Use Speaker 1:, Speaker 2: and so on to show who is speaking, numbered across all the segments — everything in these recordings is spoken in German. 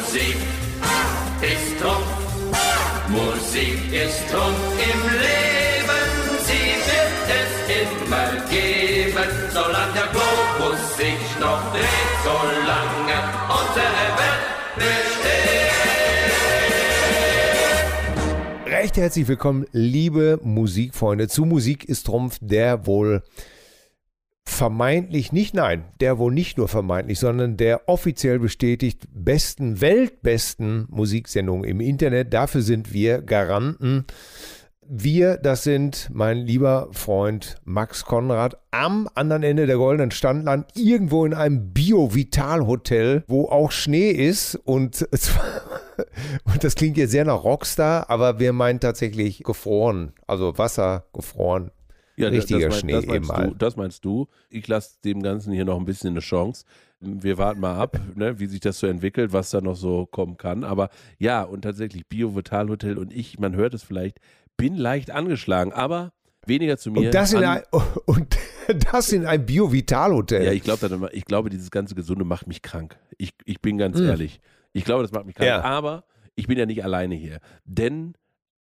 Speaker 1: Musik ist Trumpf. Musik ist Trumpf im Leben. Sie wird es immer geben, solange der Globus sich noch dreht, solange unsere Welt besteht.
Speaker 2: Recht herzlich willkommen, liebe Musikfreunde, zu Musik ist Trumpf, der wohl vermeintlich nicht, nein, der wohl nicht nur vermeintlich, sondern der offiziell bestätigt besten, weltbesten Musiksendung im Internet. Dafür sind wir Garanten. Wir, das sind mein lieber Freund Max Konrad am anderen Ende der goldenen Standland, irgendwo in einem Bio-Vital-Hotel, wo auch Schnee ist und, und das klingt jetzt sehr nach Rockstar, aber wir meinen tatsächlich gefroren, also Wasser gefroren,
Speaker 3: ja,
Speaker 2: richtiger
Speaker 3: das,
Speaker 2: Schnee
Speaker 3: das meinst
Speaker 2: eben
Speaker 3: du. Das meinst du. Ich lasse dem Ganzen hier noch ein bisschen eine Chance. Wir warten mal ab, ne, wie sich das so entwickelt, was da noch so kommen kann. Aber ja, und tatsächlich Bio Vital Hotel und ich, man hört es vielleicht, bin leicht angeschlagen, aber weniger zu mir.
Speaker 2: Und das in ein, und das in ein Bio-Vital-Hotel.
Speaker 3: ja, ich glaube, ich glaube, dieses ganze Gesunde macht mich krank. Ich, ich bin ganz
Speaker 2: Hm.
Speaker 3: ehrlich. Ich glaube, das macht mich krank.
Speaker 2: Ja.
Speaker 3: Aber ich bin ja nicht alleine hier. Denn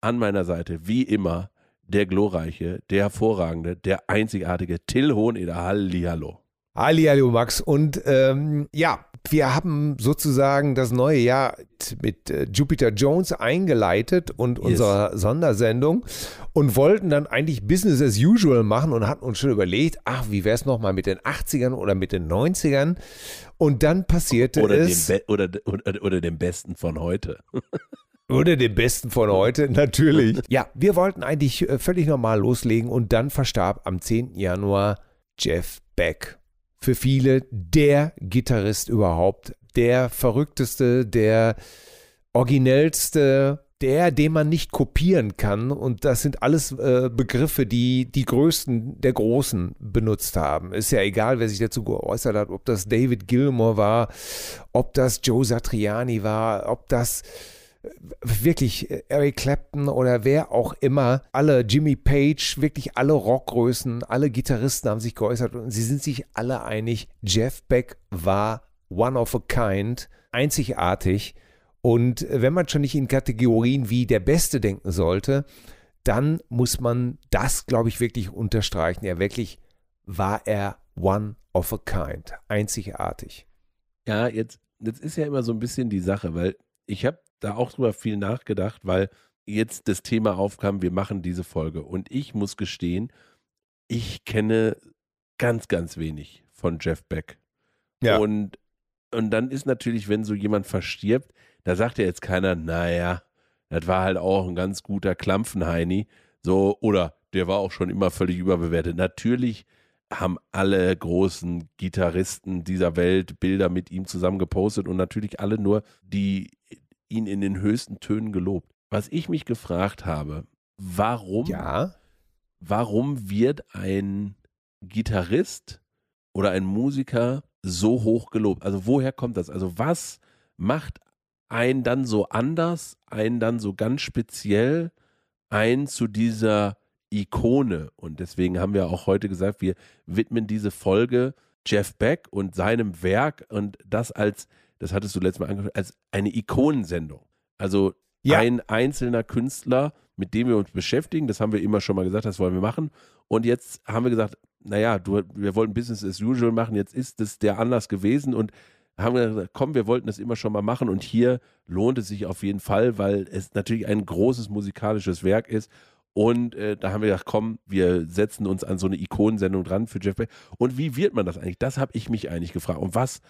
Speaker 3: an meiner Seite, wie immer, der glorreiche, der hervorragende, der einzigartige Till Hoheneder. Hallihallo.
Speaker 2: Hallihallo Max. Und ähm, ja, wir haben sozusagen das neue Jahr mit äh, Jupiter Jones eingeleitet und
Speaker 3: Yes.
Speaker 2: unserer Sondersendung und wollten dann eigentlich Business as usual machen und hatten uns schon überlegt, ach, wie wäre es nochmal mit den 80ern oder mit den 90ern? Und dann passierte
Speaker 3: Oder dem,
Speaker 2: es.
Speaker 3: Be oder, oder, oder dem Besten von heute.
Speaker 2: Oder den besten von heute, natürlich. Ja, wir wollten eigentlich äh, völlig normal loslegen und dann verstarb am 10. Januar Jeff Beck. Für viele der Gitarrist überhaupt, der verrückteste, der originellste, der, den man nicht kopieren kann. Und das sind alles äh, Begriffe, die die Größten der Großen benutzt haben. Ist ja egal, wer sich dazu geäußert hat, ob das David Gilmour war, ob das Joe Satriani war, ob das wirklich äh, Eric Clapton oder wer auch immer, alle Jimmy Page, wirklich alle Rockgrößen, alle Gitarristen haben sich geäußert und sie sind sich alle einig, Jeff Beck war one of a kind, einzigartig und äh, wenn man schon nicht in Kategorien wie der Beste denken sollte, dann muss man das, glaube ich, wirklich unterstreichen. Er wirklich war er one of a kind, einzigartig.
Speaker 3: Ja, jetzt, jetzt ist ja immer so ein bisschen die Sache, weil ich habe da auch drüber viel nachgedacht, weil jetzt das Thema aufkam, wir machen diese Folge. Und ich muss gestehen, ich kenne ganz, ganz wenig von Jeff Beck.
Speaker 2: Ja.
Speaker 3: Und, und dann ist natürlich, wenn so jemand verstirbt, da sagt ja jetzt keiner, naja, das war halt auch ein ganz guter Klampfenheini. So, oder der war auch schon immer völlig überbewertet. Natürlich haben alle großen Gitarristen dieser Welt Bilder mit ihm zusammen gepostet und natürlich alle nur, die ihn in den höchsten Tönen gelobt. Was ich mich gefragt habe, warum
Speaker 2: Ja,
Speaker 3: warum wird ein Gitarrist oder ein Musiker so hoch gelobt? Also woher kommt das? Also was macht einen dann so anders, einen dann so ganz speziell, einen zu dieser Ikone? Und deswegen haben wir auch heute gesagt, wir widmen diese Folge Jeff Beck und seinem Werk und das als, das hattest du letztes Mal angesprochen, als eine Ikonensendung. Also
Speaker 2: Ja.
Speaker 3: ein einzelner Künstler, mit dem wir uns beschäftigen, das haben wir immer schon mal gesagt, das wollen wir machen. Und jetzt haben wir gesagt, naja, du, wir wollten Business as usual machen, jetzt ist es der Anlass gewesen und haben gesagt, komm, wir wollten das immer schon mal machen und hier lohnt es sich auf jeden Fall, weil es natürlich ein großes musikalisches Werk ist. Und äh, da haben wir gedacht, komm, wir setzen uns an so eine Ikonensendung dran für Jeff Beck. Und wie wird man das eigentlich? Das habe ich mich eigentlich gefragt. Und was,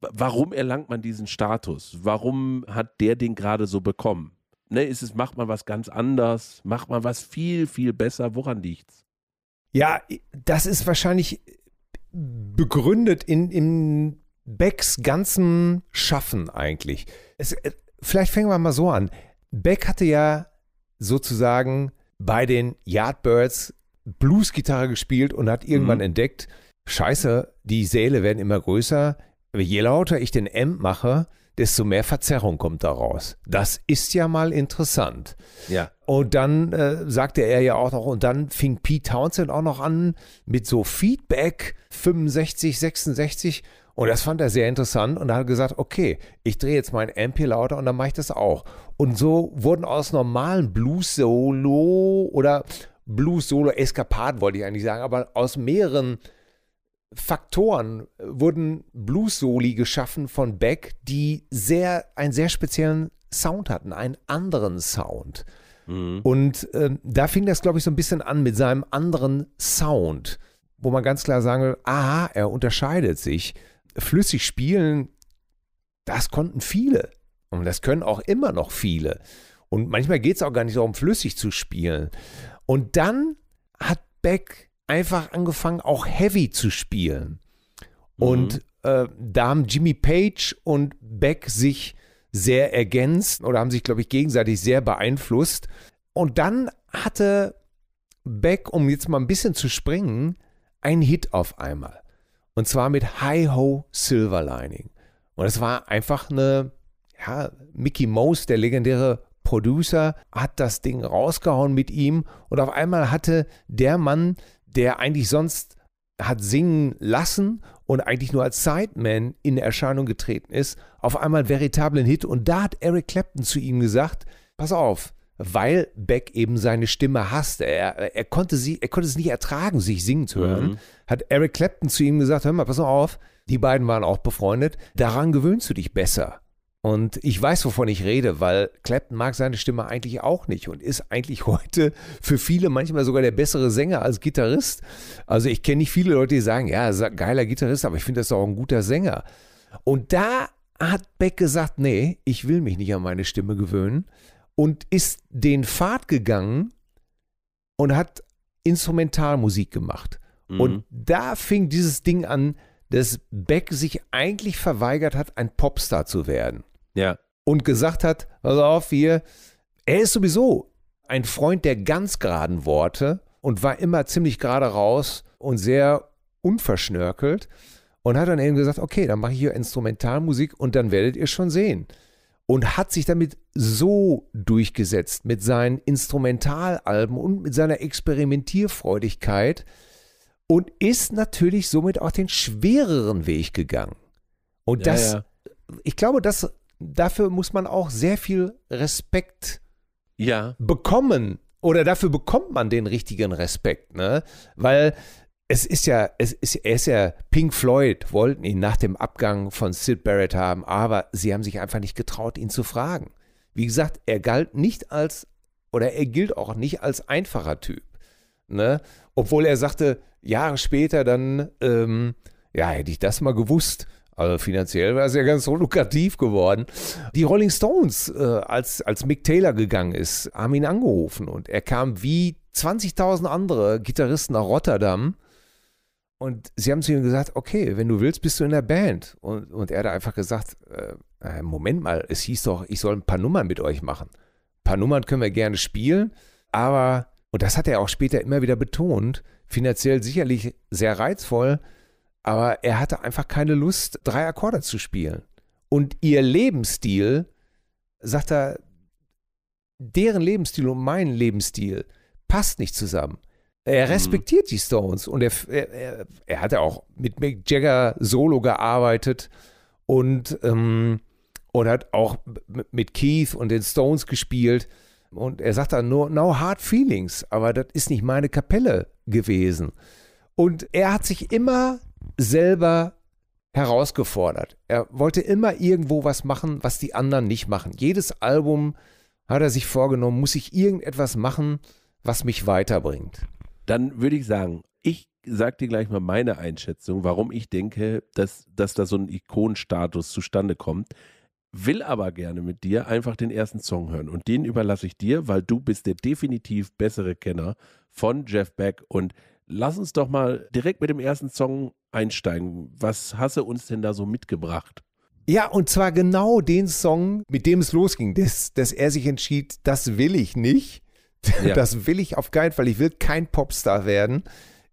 Speaker 3: warum erlangt man diesen Status? Warum hat der den gerade so bekommen? Ne, ist es, macht man was ganz anders? Macht man was viel, viel besser? Woran liegt's?
Speaker 2: Ja, das ist wahrscheinlich begründet in, in Becks ganzen Schaffen eigentlich. Es, äh, vielleicht fangen wir mal so an. Beck hatte ja sozusagen bei den Yardbirds Bluesgitarre gespielt und hat irgendwann
Speaker 3: Mhm.
Speaker 2: entdeckt, scheiße, die Säle werden immer größer. Je lauter ich den Amp mache, desto mehr Verzerrung kommt daraus. Das ist ja mal interessant.
Speaker 3: Ja.
Speaker 2: Und dann äh, sagte er ja auch noch, und dann fing Pete Townsend auch noch an mit so Feedback 65, 66 Und das fand er sehr interessant und er hat gesagt, okay, ich drehe jetzt mein Amp hier lauter und dann mache ich das auch. Und so wurden aus normalen Blues-Solo oder Blues-Solo-Eskapaden, wollte ich eigentlich sagen, aber aus mehreren Faktoren wurden Blues-Soli geschaffen von Beck, die sehr, einen sehr speziellen Sound hatten, einen anderen Sound. Mhm. Und äh, da fing das, glaube ich, so ein bisschen an mit seinem anderen Sound, wo man ganz klar sagen will, aha, er unterscheidet sich flüssig spielen, das konnten viele. Und das können auch immer noch viele. Und manchmal geht es auch gar nicht darum, flüssig zu spielen. Und dann hat Beck einfach angefangen, auch heavy zu spielen. Mhm. Und äh, da haben Jimmy Page und Beck sich sehr ergänzt oder haben sich, glaube ich, gegenseitig sehr beeinflusst. Und dann hatte Beck, um jetzt mal ein bisschen zu springen, einen Hit auf einmal. Und zwar mit Hi Ho Silver Lining. Und es war einfach eine, ja, Mickey Mouse, der legendäre Producer, hat das Ding rausgehauen mit ihm. Und auf einmal hatte der Mann, der eigentlich sonst hat singen lassen und eigentlich nur als Sideman in Erscheinung getreten ist, auf einmal einen veritablen Hit. Und da hat Eric Clapton zu ihm gesagt: Pass auf, weil Beck eben seine Stimme hasste. Er, er, konnte sie, er konnte es nicht ertragen, sich singen zu hören. Mhm. Hat Eric Clapton zu ihm gesagt: Hör mal, pass mal auf, die beiden waren auch befreundet. Daran gewöhnst du dich besser. Und ich weiß, wovon ich rede, weil Clapton mag seine Stimme eigentlich auch nicht und ist eigentlich heute für viele manchmal sogar der bessere Sänger als Gitarrist. Also ich kenne nicht viele Leute, die sagen, ja, geiler Gitarrist, aber ich finde das auch ein guter Sänger. Und da hat Beck gesagt, nee, ich will mich nicht an meine Stimme gewöhnen und ist den Pfad gegangen und hat Instrumentalmusik gemacht. Mhm. Und da fing dieses Ding an, dass Beck sich eigentlich verweigert hat, ein Popstar zu werden.
Speaker 3: Ja.
Speaker 2: Und gesagt hat, pass auf, hier, er ist sowieso ein Freund der ganz geraden Worte und war immer ziemlich gerade raus und sehr unverschnörkelt und hat dann eben gesagt, okay, dann mache ich hier Instrumentalmusik und dann werdet ihr schon sehen und hat sich damit so durchgesetzt mit seinen Instrumentalalben und mit seiner Experimentierfreudigkeit und ist natürlich somit auch den schwereren Weg gegangen. Und ja, das, ja. ich glaube, das, dafür muss man auch sehr viel Respekt
Speaker 3: ja.
Speaker 2: bekommen. Oder dafür bekommt man den richtigen Respekt, ne? Weil es ist ja, es ist, er ist ja, Pink Floyd wollten ihn nach dem Abgang von Sid Barrett haben, aber sie haben sich einfach nicht getraut, ihn zu fragen. Wie gesagt, er galt nicht als, oder er gilt auch nicht als einfacher Typ. Ne? Obwohl er sagte, Jahre später dann, ähm, ja, hätte ich das mal gewusst. Also finanziell war es ja ganz lukrativ geworden. Die Rolling Stones, äh, als, als Mick Taylor gegangen ist, haben ihn angerufen und er kam wie 20.000 andere Gitarristen nach Rotterdam und sie haben zu ihm gesagt, okay, wenn du willst, bist du in der Band. Und, und er hat einfach gesagt, äh, äh, Moment mal, es hieß doch, ich soll ein paar Nummern mit euch machen. Ein paar Nummern können wir gerne spielen, aber, und das hat er auch später immer wieder betont, finanziell sicherlich sehr reizvoll, aber er hatte einfach keine Lust, drei Akkorde zu spielen. Und ihr Lebensstil, sagt er, deren Lebensstil und mein Lebensstil passt nicht zusammen. Er mhm. respektiert mhm. die Stones und er, er, er hat ja auch mit Mick Jagger solo gearbeitet und, ähm, und hat auch mit Keith und den Stones gespielt. Und er sagt dann nur, no hard feelings, aber das ist nicht meine Kapelle gewesen. Und er hat sich immer selber herausgefordert. Er wollte immer irgendwo was machen, was die anderen nicht machen. Jedes Album hat er sich vorgenommen, muss ich irgendetwas machen, was mich weiterbringt.
Speaker 3: Dann würde ich sagen, ich sage dir gleich mal meine Einschätzung, warum ich denke, dass, dass da so ein Ikonenstatus zustande kommt. Will aber gerne mit dir einfach den ersten Song hören. Und den überlasse ich dir, weil du bist der definitiv bessere Kenner von Jeff Beck. Und lass uns doch mal direkt mit dem ersten Song einsteigen. Was hast du uns denn da so mitgebracht?
Speaker 2: Ja, und zwar genau den Song, mit dem es losging, dass, dass er sich entschied, das will ich nicht. Ja. Das will ich auf keinen Fall. Ich will kein Popstar werden.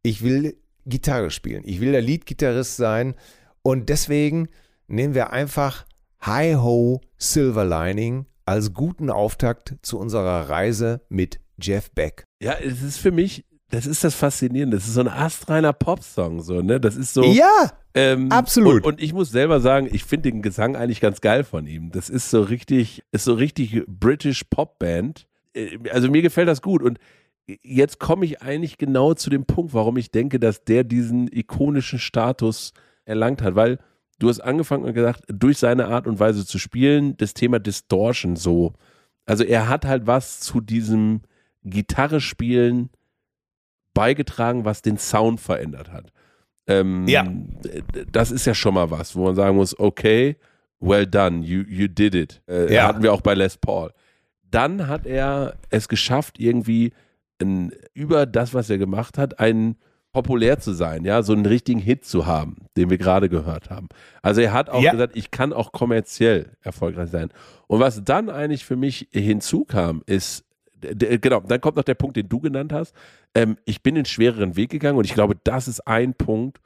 Speaker 2: Ich will Gitarre spielen. Ich will der Leadgitarrist sein. Und deswegen nehmen wir einfach Hi Ho Silver Lining als guten Auftakt zu unserer Reise mit Jeff Beck.
Speaker 3: Ja, es ist für mich das ist das Faszinierende. Das ist so ein astreiner Popsong, so, ne? Das ist so.
Speaker 2: Ja,
Speaker 3: ähm,
Speaker 2: absolut.
Speaker 3: Und, und, ich muss selber sagen, ich finde den Gesang eigentlich ganz geil von ihm. Das ist so richtig, ist so richtig British Popband. Äh, also mir gefällt das gut. Und jetzt komme ich eigentlich genau zu dem Punkt, warum ich denke, dass der diesen ikonischen Status erlangt hat, weil du hast angefangen und gesagt, durch seine Art und Weise zu spielen, das Thema Distortion so. Also er hat halt was zu diesem Gitarre spielen beigetragen, was den Sound verändert hat. Ähm,
Speaker 2: ja.
Speaker 3: Das ist ja schon mal was, wo man sagen muss, okay, well done, you, you did it. Äh,
Speaker 2: Ja.
Speaker 3: Hatten wir auch bei Les Paul. Dann hat er es geschafft, irgendwie ein, über das, was er gemacht hat, ein populär zu sein, ja, so einen richtigen Hit zu haben, den wir gerade gehört haben. Also er hat auch
Speaker 2: Ja.
Speaker 3: gesagt, ich kann auch kommerziell erfolgreich sein. Und was dann eigentlich für mich hinzukam, ist, genau, dann kommt noch der Punkt, den du genannt hast. Ähm, ich bin den schwereren Weg gegangen und ich glaube, das ist ein Punkt,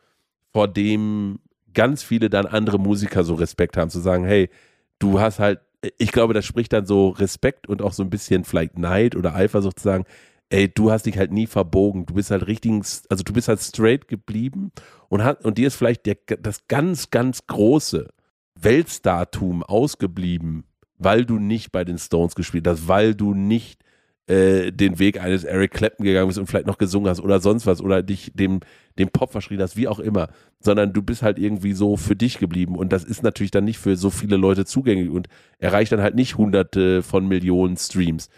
Speaker 3: vor dem ganz viele dann andere Musiker so Respekt haben, zu sagen, hey, du hast halt, ich glaube, das spricht dann so Respekt und auch so ein bisschen vielleicht Neid oder Eifersucht zu sagen, ey, du hast dich halt nie verbogen, du bist halt richtig, also du bist halt straight geblieben und, hat, und dir ist vielleicht der, das ganz, ganz große Weltstartum ausgeblieben, weil du nicht bei den Stones gespielt hast, weil du nicht äh, den Weg eines Eric Clapton gegangen bist und vielleicht noch gesungen hast oder sonst was oder dich dem, dem Pop verschrien hast, wie auch immer, sondern du bist halt irgendwie so für dich geblieben. Und das ist natürlich dann nicht für so viele Leute zugänglich und erreicht dann halt nicht hunderte von Millionen Streams.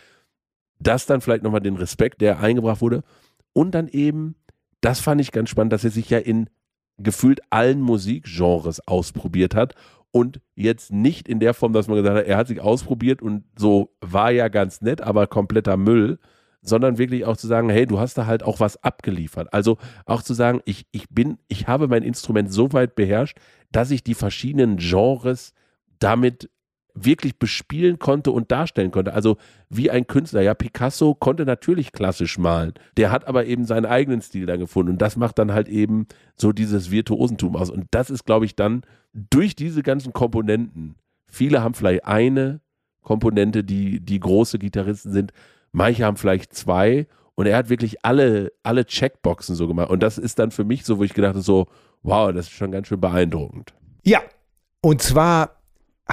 Speaker 3: Das dann vielleicht nochmal den Respekt, der eingebracht wurde. Und dann eben, das fand ich ganz spannend, dass er sich ja in gefühlt allen Musikgenres ausprobiert hat und jetzt nicht in der Form, dass man gesagt hat, er hat sich ausprobiert und so war ja ganz nett, aber kompletter Müll, sondern wirklich auch zu sagen, hey, du hast da halt auch was abgeliefert. Also auch zu sagen, ich, ich bin, ich habe mein Instrument so weit beherrscht, dass ich die verschiedenen Genres damit wirklich bespielen konnte und darstellen konnte. Also wie ein Künstler. Ja, Picasso konnte natürlich klassisch malen. Der hat aber eben seinen eigenen Stil dann gefunden. Und das macht dann halt eben so dieses Virtuosentum aus. Und das ist, glaube ich, dann durch diese ganzen Komponenten. Viele haben vielleicht eine Komponente, die, die große Gitarristen sind. Manche haben vielleicht zwei. Und er hat wirklich alle, alle Checkboxen so gemacht. Und das ist dann für mich so, wo ich gedacht habe, so, wow, das ist schon ganz schön beeindruckend.
Speaker 2: Ja, und zwar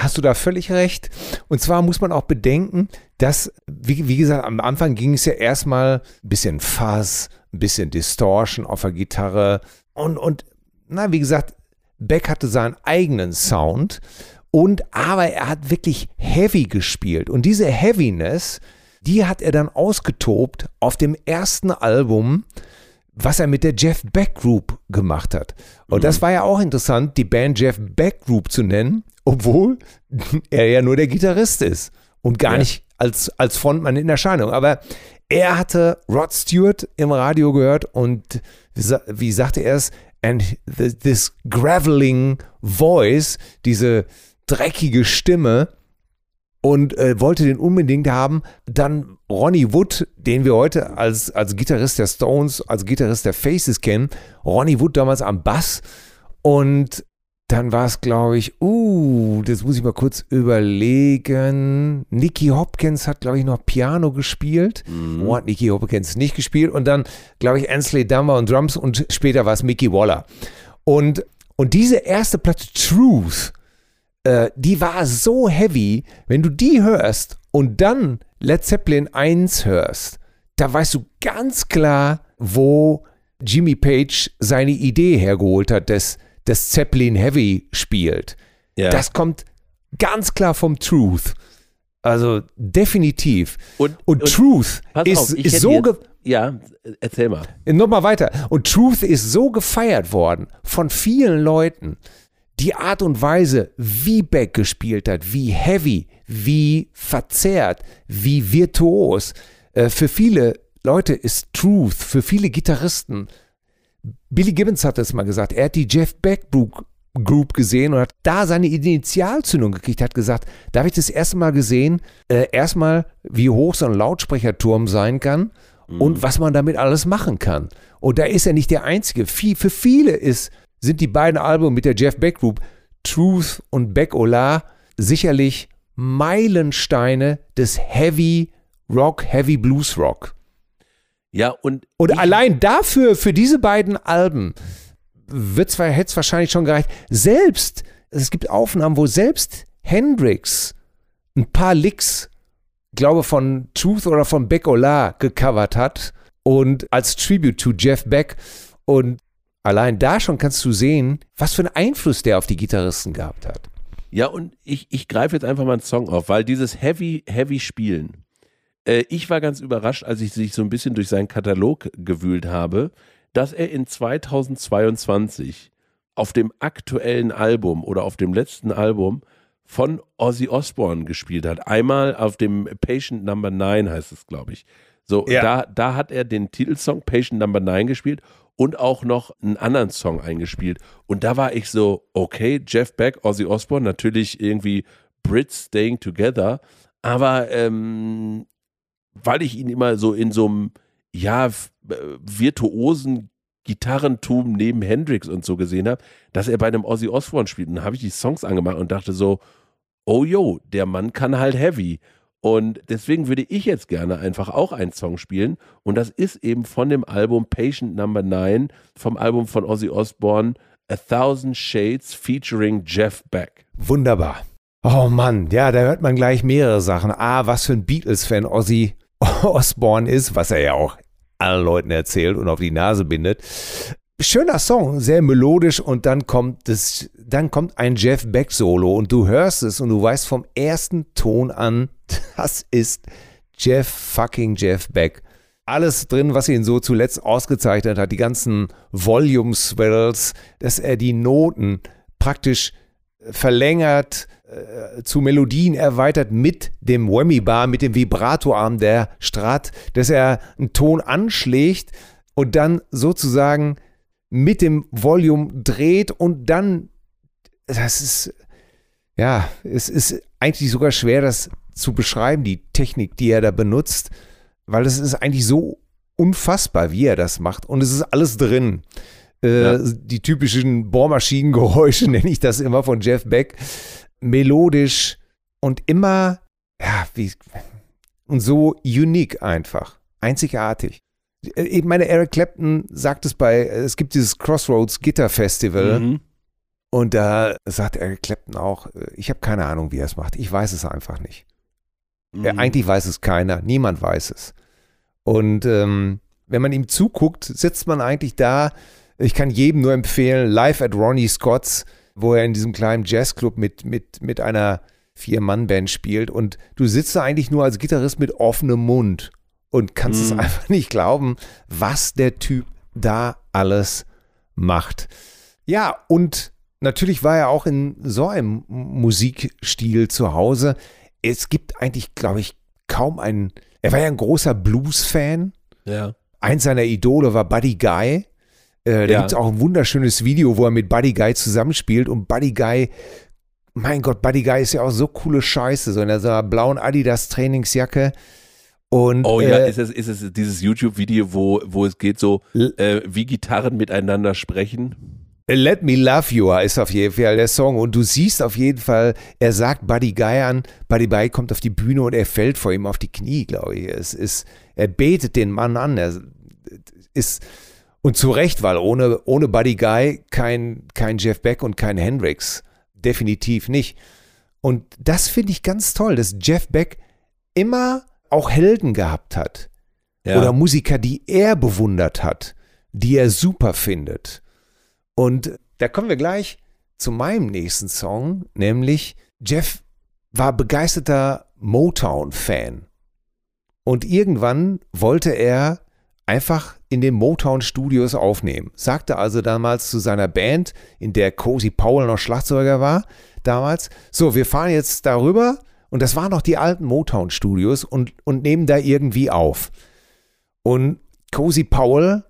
Speaker 2: hast du da völlig recht. Und zwar muss man auch bedenken, dass, wie, wie gesagt, am Anfang ging es ja erstmal ein bisschen Fuzz, ein bisschen Distortion auf der Gitarre. Und, und na, wie gesagt, Beck hatte seinen eigenen Sound. Und aber er hat wirklich heavy gespielt. Und diese Heaviness, die hat er dann ausgetobt auf dem ersten Album, was er mit der Jeff Beck Group gemacht hat. Und das war ja auch interessant, die Band Jeff Beck Group zu nennen, obwohl er ja nur der Gitarrist ist und gar
Speaker 3: Ja.
Speaker 2: nicht als, als Frontmann in Erscheinung. Aber er hatte Rod Stewart im Radio gehört und wie, sa- wie sagte er es? And th this graveling voice, diese dreckige Stimme, und äh, wollte den unbedingt haben. Dann Ronnie Wood, den wir heute als, als Gitarrist der Stones, als Gitarrist der Faces kennen. Ronnie Wood damals am Bass. Und dann war es, glaube ich, uh, das muss ich mal kurz überlegen. Nicky Hopkins hat, glaube ich, noch Piano gespielt. Wo hat Nicky Hopkins nicht gespielt? Und dann, glaube ich, Ansley Dummer und Drums und später war es Mickey Waller. Und, und diese erste Platte Truth, äh, die war so heavy, wenn du die hörst und dann Led Zeppelin 1 hörst, da weißt du ganz klar, wo Jimmy Page seine Idee hergeholt hat, dass das Zeppelin Heavy spielt.
Speaker 3: Ja.
Speaker 2: Das kommt ganz klar vom Truth. Also definitiv.
Speaker 3: Und-
Speaker 2: und,
Speaker 3: und-
Speaker 2: Truth ist,
Speaker 3: auf,
Speaker 2: ist so
Speaker 3: jetzt- Ja, erzähl mal.
Speaker 2: Nochmal weiter. Und Truth ist so gefeiert worden von vielen Leuten. Die Art und Weise, wie Beck gespielt hat, wie heavy, wie verzerrt, wie virtuos. Äh, für viele Leute ist Truth, für viele Gitarristen. Billy Gibbons hat es mal gesagt. Er hat die Jeff Beck Group gesehen und hat da seine Initialzündung gekriegt, hat gesagt, da habe ich das erste Mal gesehen, äh, erstmal, wie hoch so ein Lautsprecherturm sein kann und was man damit alles machen kann. Und da ist er nicht der Einzige. Viel, für viele ist, sind die beiden Alben mit der Jeff Beck Group, Truth und Beck Ola, sicherlich Meilensteine des Heavy Rock, Heavy Blues Rock.
Speaker 3: Ja, und.
Speaker 2: Und allein dafür, für diese beiden Alben, wird zwar, hätte es wahrscheinlich schon gereicht. Selbst, es gibt Aufnahmen, wo selbst Hendrix ein paar Licks, glaube von Truth oder von Beck Ola gecovert hat und als Tribute to Jeff Beck. Und allein da schon kannst du sehen, was für einen Einfluss der auf die Gitarristen gehabt hat.
Speaker 3: Ja, und ich, ich greife jetzt einfach mal einen Song auf, weil dieses Heavy, Heavy Spielen. Äh, ich war ganz überrascht, als ich sich so ein bisschen durch seinen Katalog gewühlt habe, dass er in 2022 auf dem aktuellen Album oder auf dem letzten Album von Ozzy Osbourne gespielt hat. Einmal auf dem Patient Number 9 heißt es, glaube ich. So,
Speaker 2: Ja.
Speaker 3: da, da hat er den Titelsong Patient Number 9 gespielt und auch noch einen anderen Song eingespielt. Und da war ich so, okay, Jeff Beck, Ozzy Osbourne, natürlich irgendwie Brits Staying Together, aber ähm, weil ich ihn immer so in so einem, ja, äh, virtuosen Gitarrentum neben Hendrix und so gesehen habe, dass er bei einem Ozzy Osbourne spielt. Und dann habe ich die Songs angemacht und dachte so, oh yo, der Mann kann halt heavy. Und deswegen würde ich jetzt gerne einfach auch einen Song spielen. Und das ist eben von dem Album Patient Number 9, vom Album von Ozzy Osbourne, A Thousand Shades featuring Jeff Beck.
Speaker 2: Wunderbar. Oh Mann, ja, da hört man gleich mehrere Sachen. Ah, was für ein Beatles-Fan Ozzy Osbourne ist, was er ja auch allen Leuten erzählt und auf die Nase bindet. Schöner Song, sehr melodisch und dann kommt das, dann kommt ein Jeff Beck Solo und du hörst es und du weißt vom ersten Ton an, das ist Jeff fucking Jeff Beck. Alles drin, was ihn so zuletzt ausgezeichnet hat, die ganzen Volume Swells, dass er die Noten praktisch verlängert, äh, zu Melodien erweitert mit dem Whammy Bar, mit dem Vibratoarm der Strat, dass er einen Ton anschlägt und dann sozusagen mit dem Volume dreht und dann, das ist, ja, es ist eigentlich sogar schwer, das zu beschreiben, die Technik, die er da benutzt, weil es ist eigentlich so unfassbar, wie er das macht und es ist alles drin. Äh,
Speaker 3: Ja.
Speaker 2: Die typischen Bohrmaschinengeräusche nenne ich das immer von Jeff Beck. Melodisch und immer, ja, wie, und so unique einfach. Einzigartig. Äh, Ich meine, Eric Clapton sagt es bei, es gibt dieses Crossroads Gitter Festival
Speaker 3: Mhm.
Speaker 2: und da sagt Eric Clapton auch, äh, ich habe keine Ahnung, wie er es macht. Ich weiß es einfach nicht. Ja,
Speaker 3: Mhm.
Speaker 2: eigentlich weiß es keiner, niemand weiß es. Und ähm, wenn man ihm zuguckt, sitzt man eigentlich da. Ich kann jedem nur empfehlen, live at Ronnie Scott's, wo er in diesem kleinen Jazzclub mit, mit, mit einer Vier-Mann-Band spielt. Und du sitzt da eigentlich nur als Gitarrist mit offenem Mund und kannst es
Speaker 3: Mhm.
Speaker 2: einfach nicht glauben, was der Typ da alles macht. Ja, und natürlich war er auch in so einem Musikstil zu Hause. Es gibt eigentlich, glaube ich, kaum einen. Er war ja ein großer Blues-Fan.
Speaker 3: Ja.
Speaker 2: Eins seiner Idole war Buddy Guy. Äh, da
Speaker 3: Ja.
Speaker 2: gibt es auch ein wunderschönes Video, wo er mit Buddy Guy zusammenspielt. Und Buddy Guy, mein Gott, Buddy Guy ist ja auch so coole Scheiße. So in so einer blauen Adidas-Trainingsjacke. Und,
Speaker 3: Oh ja,
Speaker 2: äh,
Speaker 3: ist es, ist es dieses YouTube-Video, wo, wo es geht so, äh, wie Gitarren miteinander sprechen?
Speaker 2: Let Me Love You ist auf jeden Fall der Song und du siehst auf jeden Fall, er sagt Buddy Guy an, Buddy Guy kommt auf die Bühne und er fällt vor ihm auf die Knie, glaube ich. Es ist, er betet den Mann an. Er ist, und zu Recht, weil ohne, ohne Buddy Guy kein, kein Jeff Beck und kein Hendrix. Definitiv nicht. Und das finde ich ganz toll, dass Jeff Beck immer auch Helden gehabt hat
Speaker 3: Ja.
Speaker 2: oder Musiker, die er bewundert hat, die er super findet. Und da kommen wir gleich zu meinem nächsten Song, nämlich Jeff war begeisterter Motown-Fan. Und irgendwann wollte er einfach in den Motown-Studios aufnehmen. Sagte also damals zu seiner Band, in der Cozy Powell noch Schlagzeuger war, damals, so, wir fahren jetzt darüber und das waren noch die alten Motown-Studios und, und nehmen da irgendwie auf. Und Cozy Powell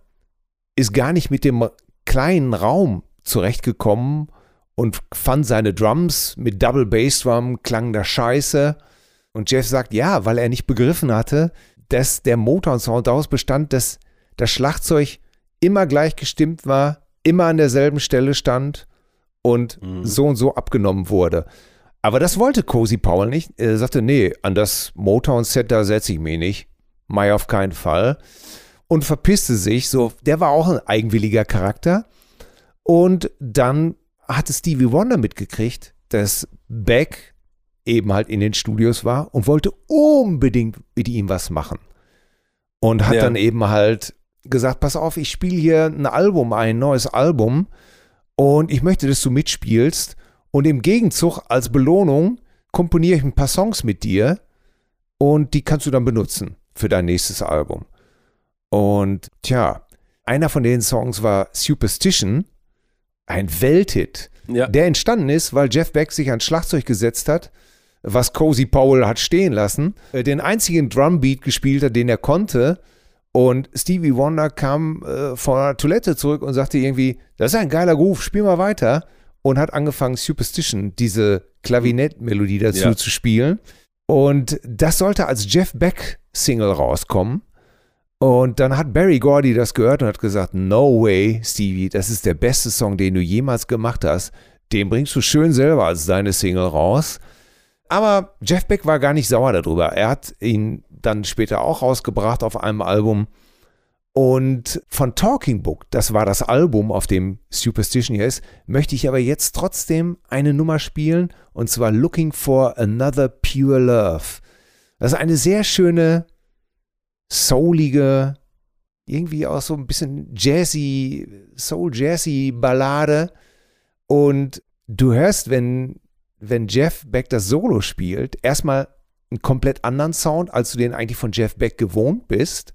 Speaker 2: ist gar nicht mit dem kleinen Raum zurechtgekommen und fand seine Drums mit Double Bass Drum klangen da scheiße. Und Jeff sagt ja, weil er nicht begriffen hatte, dass der Motown-Sound daraus bestand, dass das Schlagzeug immer gleich gestimmt war, immer an derselben Stelle stand und
Speaker 3: Mhm.
Speaker 2: so und so abgenommen wurde. Aber das wollte Cozy Powell nicht. Er sagte, nee, an das Motown-Set da setze ich mich nicht. Mai auf keinen Fall. und verpisste sich. So, der war auch ein eigenwilliger Charakter. Und dann hatte Stevie Wonder mitgekriegt, dass Beck eben halt in den Studios war und wollte unbedingt mit ihm was machen. Und hat ja. dann eben halt gesagt, pass auf, ich spiele hier ein Album, ein neues Album und ich möchte, dass du mitspielst und im Gegenzug als Belohnung komponiere ich ein paar Songs mit dir und die kannst du dann benutzen für dein nächstes Album. Und tja, einer von den Songs war Superstition, ein Welthit, ja. der entstanden ist, weil Jeff Beck sich ans Schlagzeug gesetzt hat, was Cozy Powell hat stehen lassen, äh, den einzigen Drumbeat gespielt hat, den er konnte. Und Stevie Wonder kam äh, von der Toilette zurück und sagte irgendwie, das ist ein geiler Groove, spiel mal weiter. Und hat angefangen, Superstition, diese Klavinettmelodie dazu ja. zu spielen. Und das sollte als Jeff Beck Single rauskommen. Und dann hat Barry Gordy das gehört und hat gesagt, no way, Stevie, das ist der beste Song, den du jemals gemacht hast. Den bringst du schön selber als deine Single raus. Aber Jeff Beck war gar nicht sauer darüber. Er hat ihn dann später auch rausgebracht auf einem Album. Und von Talking Book, das war das Album, auf dem Superstition hier ist, möchte ich aber jetzt trotzdem eine Nummer spielen und zwar Looking for Another Pure Love. Das ist eine sehr schöne soulige, irgendwie auch so ein bisschen jazzy, soul-jazzy Ballade. Und du hörst, wenn, wenn Jeff Beck das Solo spielt, erstmal einen komplett anderen Sound, als du den eigentlich von Jeff Beck gewohnt bist.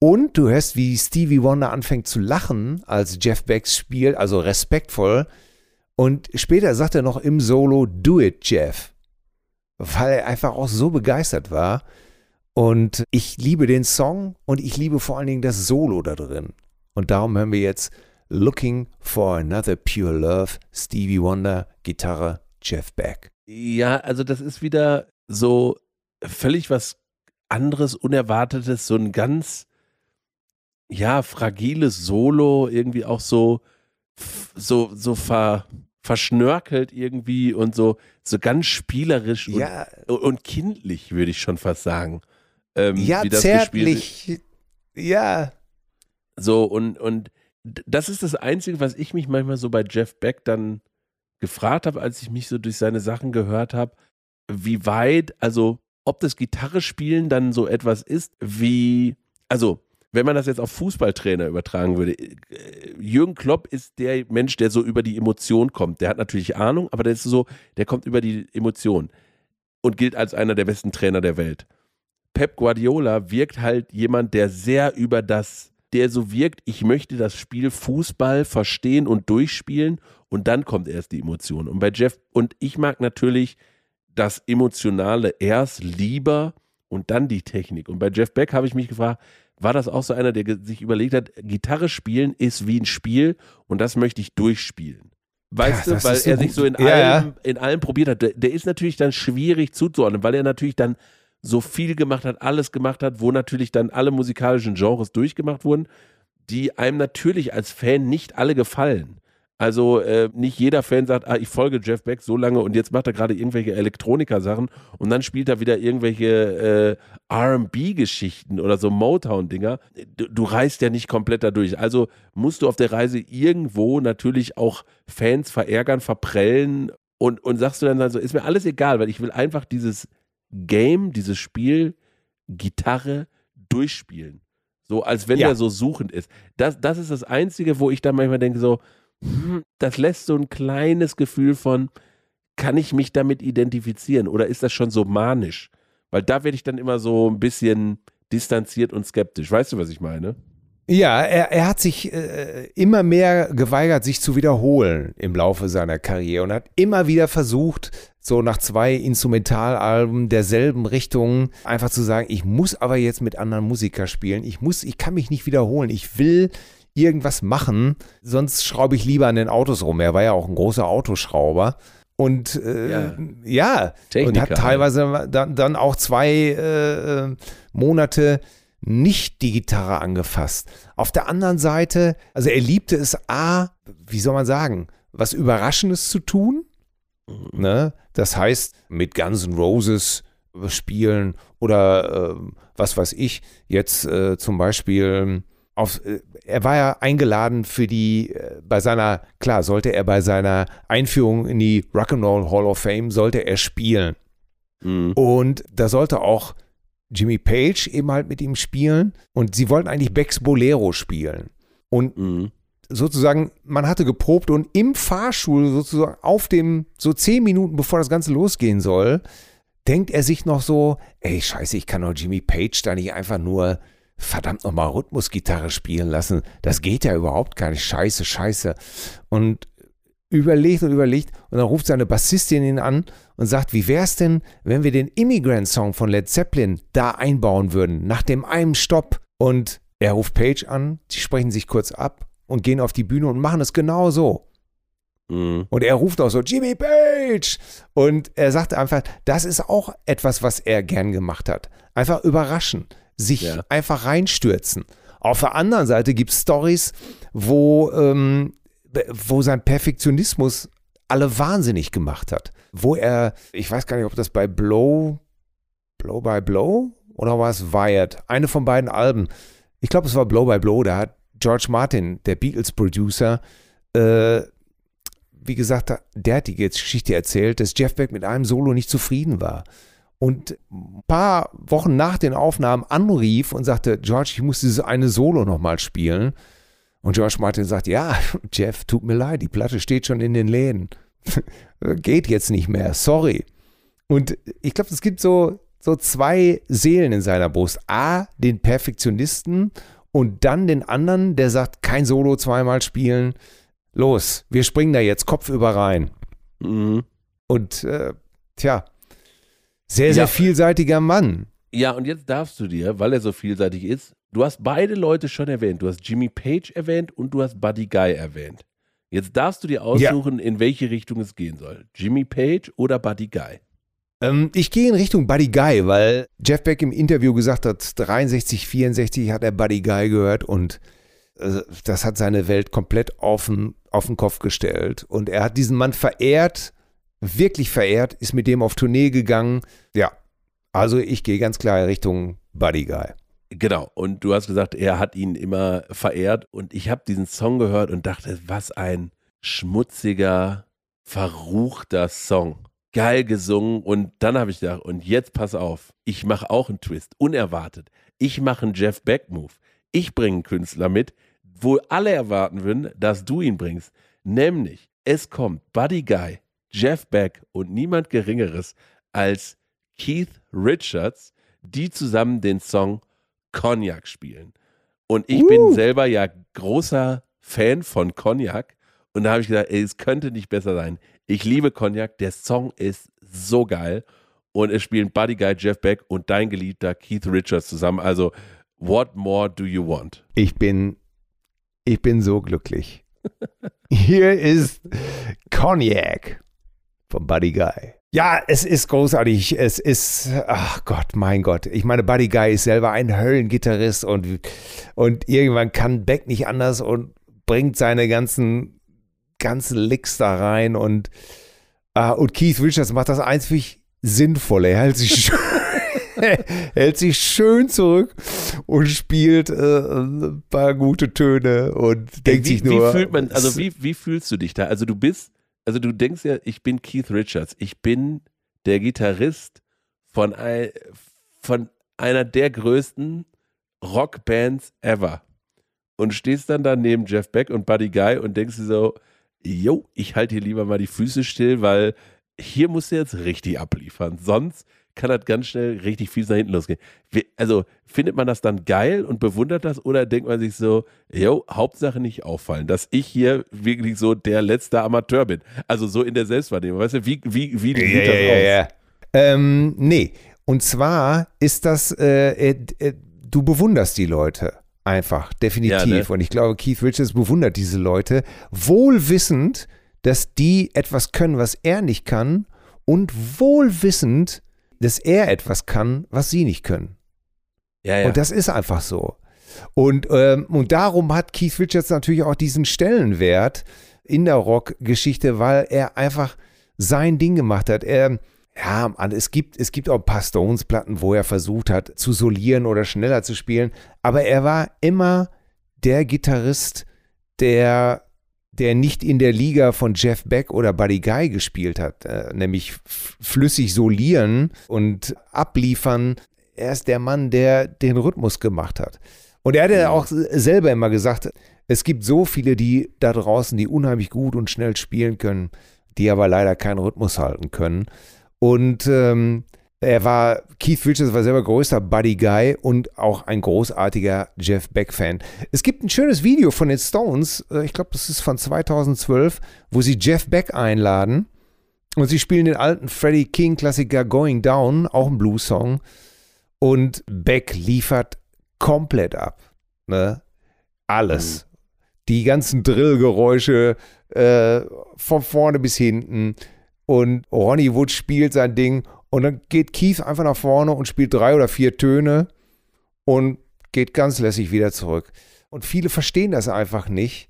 Speaker 2: Und du hörst, wie Stevie Wonder anfängt zu lachen, als Jeff Beck spielt, also respektvoll. Und später sagt er noch im Solo, do it, Jeff. Weil er einfach auch so begeistert war. Und ich liebe den Song und ich liebe vor allen Dingen das Solo da drin. Und darum hören wir jetzt Looking for Another Pure Love, Stevie Wonder, Gitarre, Jeff Beck.
Speaker 3: Ja, also das ist wieder so völlig was anderes, Unerwartetes, so ein ganz, ja, fragiles Solo, irgendwie auch so, so, so ver, verschnörkelt irgendwie und so, so ganz spielerisch ja. und, und kindlich, würde ich schon fast sagen
Speaker 2: ähm, ja, zärtlich. Ja.
Speaker 3: So, und, und das ist das Einzige, was ich mich manchmal so bei Jeff Beck dann gefragt habe, als ich mich so durch seine Sachen gehört habe, wie weit, also ob das Gitarre spielen dann so etwas ist, wie, also wenn man das jetzt auf Fußballtrainer übertragen würde, äh, Jürgen Klopp ist der Mensch, der so über die Emotion kommt. Der hat natürlich Ahnung, aber der ist so, der kommt über die Emotion und gilt als einer der besten Trainer der Welt. Pep Guardiola wirkt halt jemand, der sehr über das, der so wirkt, ich möchte das Spiel Fußball verstehen und durchspielen und dann kommt erst die Emotion. Und bei Jeff, und ich mag natürlich das Emotionale erst lieber und dann die Technik. Und bei Jeff Beck habe ich mich gefragt, war das auch so einer, der sich überlegt hat, Gitarre spielen ist wie ein Spiel und das möchte ich durchspielen. Weißt ja, du, weil er sich so in, ja, allem, ja. in allem probiert hat. Der, der, ist natürlich dann schwierig zuzuordnen, weil er natürlich dann so viel gemacht hat, alles gemacht hat, wo natürlich dann alle musikalischen Genres durchgemacht wurden, die einem natürlich als Fan nicht alle gefallen. Also äh, nicht jeder Fan sagt, ah, ich folge Jeff Beck so lange und jetzt macht er gerade irgendwelche Elektroniker-Sachen und dann spielt er wieder irgendwelche äh, RB-Geschichten oder so Motown-Dinger. Du, du reist ja nicht komplett dadurch. Also musst du auf der Reise irgendwo natürlich auch Fans verärgern, verprellen und, und sagst du dann so, also, ist mir alles egal, weil ich will einfach dieses Game, dieses Spiel, Gitarre durchspielen. So, als wenn ja. er so suchend ist. Das, das ist das Einzige, wo ich dann manchmal denke, so, das lässt so ein kleines Gefühl von, kann ich mich damit identifizieren oder ist das schon so manisch? Weil da werde ich dann immer so ein bisschen distanziert und skeptisch. Weißt du, was ich meine?
Speaker 2: Ja, er, er hat sich äh, immer mehr geweigert, sich zu wiederholen im Laufe seiner Karriere und hat immer wieder versucht, so nach zwei Instrumentalalben derselben Richtung einfach zu sagen, ich muss aber jetzt mit anderen Musikern spielen. Ich muss, ich kann mich nicht wiederholen. Ich will irgendwas machen, sonst schraube ich lieber an den Autos rum. Er war ja auch ein großer Autoschrauber. Und äh, ja, ja. und hat teilweise dann, dann auch zwei äh, Monate nicht die Gitarre angefasst. Auf der anderen Seite, also er liebte es A, wie soll man sagen, was Überraschendes zu tun. Mhm. Ne? Das heißt, mit Guns N' Roses spielen oder äh, was weiß ich, jetzt äh, zum Beispiel auf, äh, er war ja eingeladen für die, äh, bei seiner, klar, sollte er bei seiner Einführung in die Rock'n'Roll Hall of Fame, sollte er spielen. Mhm. Und da sollte auch Jimmy Page eben halt mit ihm spielen und sie wollten eigentlich Becks Bolero spielen. Und mhm. sozusagen, man hatte geprobt und im Fahrstuhl sozusagen auf dem, so zehn Minuten bevor das Ganze losgehen soll, denkt er sich noch so, ey, scheiße, ich kann doch Jimmy Page da nicht einfach nur verdammt nochmal Rhythmusgitarre spielen lassen. Das geht ja überhaupt gar nicht. Scheiße, scheiße. Und überlegt und überlegt und dann ruft seine Bassistin ihn an und sagt, wie wäre es denn, wenn wir den Immigrant-Song von Led Zeppelin da einbauen würden, nach dem einen Stopp. Und er ruft Page an, sie sprechen sich kurz ab und gehen auf die Bühne und machen es genau so. Mhm. Und er ruft auch so, Jimmy Page! Und er sagt einfach, das ist auch etwas, was er gern gemacht hat. Einfach überraschen, sich ja. einfach reinstürzen. Auf der anderen Seite gibt es Stories, wo, ähm, wo sein Perfektionismus alle wahnsinnig gemacht hat. Wo er, ich weiß gar nicht, ob das bei Blow, Blow by Blow oder war es Wired? Eine von beiden Alben. Ich glaube, es war Blow by Blow. Da hat George Martin, der Beatles-Producer, äh, wie gesagt, der hat die Geschichte erzählt, dass Jeff Beck mit einem Solo nicht zufrieden war. Und ein paar Wochen nach den Aufnahmen anrief und sagte, George, ich muss dieses eine Solo nochmal spielen. Und George Martin sagt, ja, Jeff, tut mir leid, die Platte steht schon in den Läden. Geht jetzt nicht mehr, sorry. Und ich glaube, es gibt so, so zwei Seelen in seiner Brust. A, den Perfektionisten und dann den anderen, der sagt, kein Solo zweimal spielen. Los, wir springen da jetzt kopfüber rein. Mhm. Und äh, tja, sehr, sehr ja. vielseitiger Mann.
Speaker 3: Ja, und jetzt darfst du dir, weil er so vielseitig ist, du hast beide Leute schon erwähnt. Du hast Jimmy Page erwähnt und du hast Buddy Guy erwähnt. Jetzt darfst du dir aussuchen, ja. in welche Richtung es gehen soll. Jimmy Page oder Buddy Guy?
Speaker 2: Ähm, ich gehe in Richtung Buddy Guy, weil Jeff Beck im Interview gesagt hat, 63, 64 hat er Buddy Guy gehört und äh, das hat seine Welt komplett auf den, auf den Kopf gestellt. Und er hat diesen Mann verehrt, wirklich verehrt, ist mit dem auf Tournee gegangen. Ja, also ich gehe ganz klar Richtung Buddy Guy.
Speaker 3: Genau, und du hast gesagt, er hat ihn immer verehrt und ich habe diesen Song gehört und dachte, was ein schmutziger, verruchter Song. Geil gesungen und dann habe ich gedacht, und jetzt pass auf, ich mache auch einen Twist, unerwartet. Ich mache einen Jeff Beck-Move. Ich bringe einen Künstler mit, wo alle erwarten würden, dass du ihn bringst. Nämlich, es kommt Buddy Guy, Jeff Beck und niemand Geringeres als Keith Richards, die zusammen den Song Cognac spielen. Und ich uh. bin selber ja großer Fan von Cognac. Und da habe ich gesagt, ey, es könnte nicht besser sein. Ich liebe Cognac. Der Song ist so geil. Und es spielen Buddy Guy, Jeff Beck und dein geliebter Keith Richards zusammen. Also, what more do you want?
Speaker 2: Ich bin, ich bin so glücklich. Hier ist Cognac von Buddy Guy. Ja, es ist großartig. Es ist, ach Gott, mein Gott. Ich meine, Buddy Guy ist selber ein Höllengitarrist und, und irgendwann kann Beck nicht anders und bringt seine ganzen, ganzen Licks da rein und, uh, und Keith Richards macht das einzig Sinnvolle. Er hält sich schön, hält sich schön zurück und spielt äh, ein paar gute Töne und denkt
Speaker 3: wie,
Speaker 2: sich nur.
Speaker 3: Wie fühlt man, also wie, wie fühlst du dich da? Also du bist also du denkst ja, ich bin Keith Richards, ich bin der Gitarrist von, von einer der größten Rockbands ever. Und stehst dann da neben Jeff Beck und Buddy Guy und denkst dir so, yo, ich halte hier lieber mal die Füße still, weil hier musst du jetzt richtig abliefern. Sonst kann das ganz schnell richtig fies nach hinten losgehen. Also findet man das dann geil und bewundert das oder denkt man sich so, jo, Hauptsache nicht auffallen, dass ich hier wirklich so der letzte Amateur bin. Also so in der Selbstwahrnehmung. Weißt du, wie, wie, wie sieht
Speaker 2: ja,
Speaker 3: das
Speaker 2: ja, aus? Ja. Ähm, nee, und zwar ist das, äh, äh, äh du bewunderst die Leute einfach, definitiv. Ja, ne? Und ich glaube, Keith Richards bewundert diese Leute, wohl wissend, dass die etwas können, was er nicht kann und wohl wissend, dass er etwas kann, was sie nicht können. Ja, ja. Und das ist einfach so. Und, ähm, und darum hat Keith Richards natürlich auch diesen Stellenwert in der Rockgeschichte, weil er einfach sein Ding gemacht hat. Er, Ja, es gibt, es gibt auch ein paar Stones-Platten, wo er versucht hat, zu solieren oder schneller zu spielen. Aber er war immer der Gitarrist, der, der nicht in der Liga von Jeff Beck oder Buddy Guy gespielt hat, äh, nämlich flüssig solieren und abliefern. Er ist der Mann, der den Rhythmus gemacht hat. Und er hat ja auch selber immer gesagt, es gibt so viele, die da draußen, die unheimlich gut und schnell spielen können, die aber leider keinen Rhythmus halten können. Und ähm, er war, Keith Richards war selber größter Buddy Guy und auch ein großartiger Jeff Beck-Fan. Es gibt ein schönes Video von den Stones, äh, ich glaube, das ist von 2012, wo sie Jeff Beck einladen und sie spielen den alten Freddie King-Klassiker Going Down, auch ein Blues-Song. Und Beck liefert komplett ab. Ne? Alles. Mhm. Die ganzen Drillgeräusche äh, von vorne bis hinten und Ronnie Wood spielt sein Ding und dann geht Keith einfach nach vorne und spielt drei oder vier Töne und geht ganz lässig wieder zurück. Und viele verstehen das einfach nicht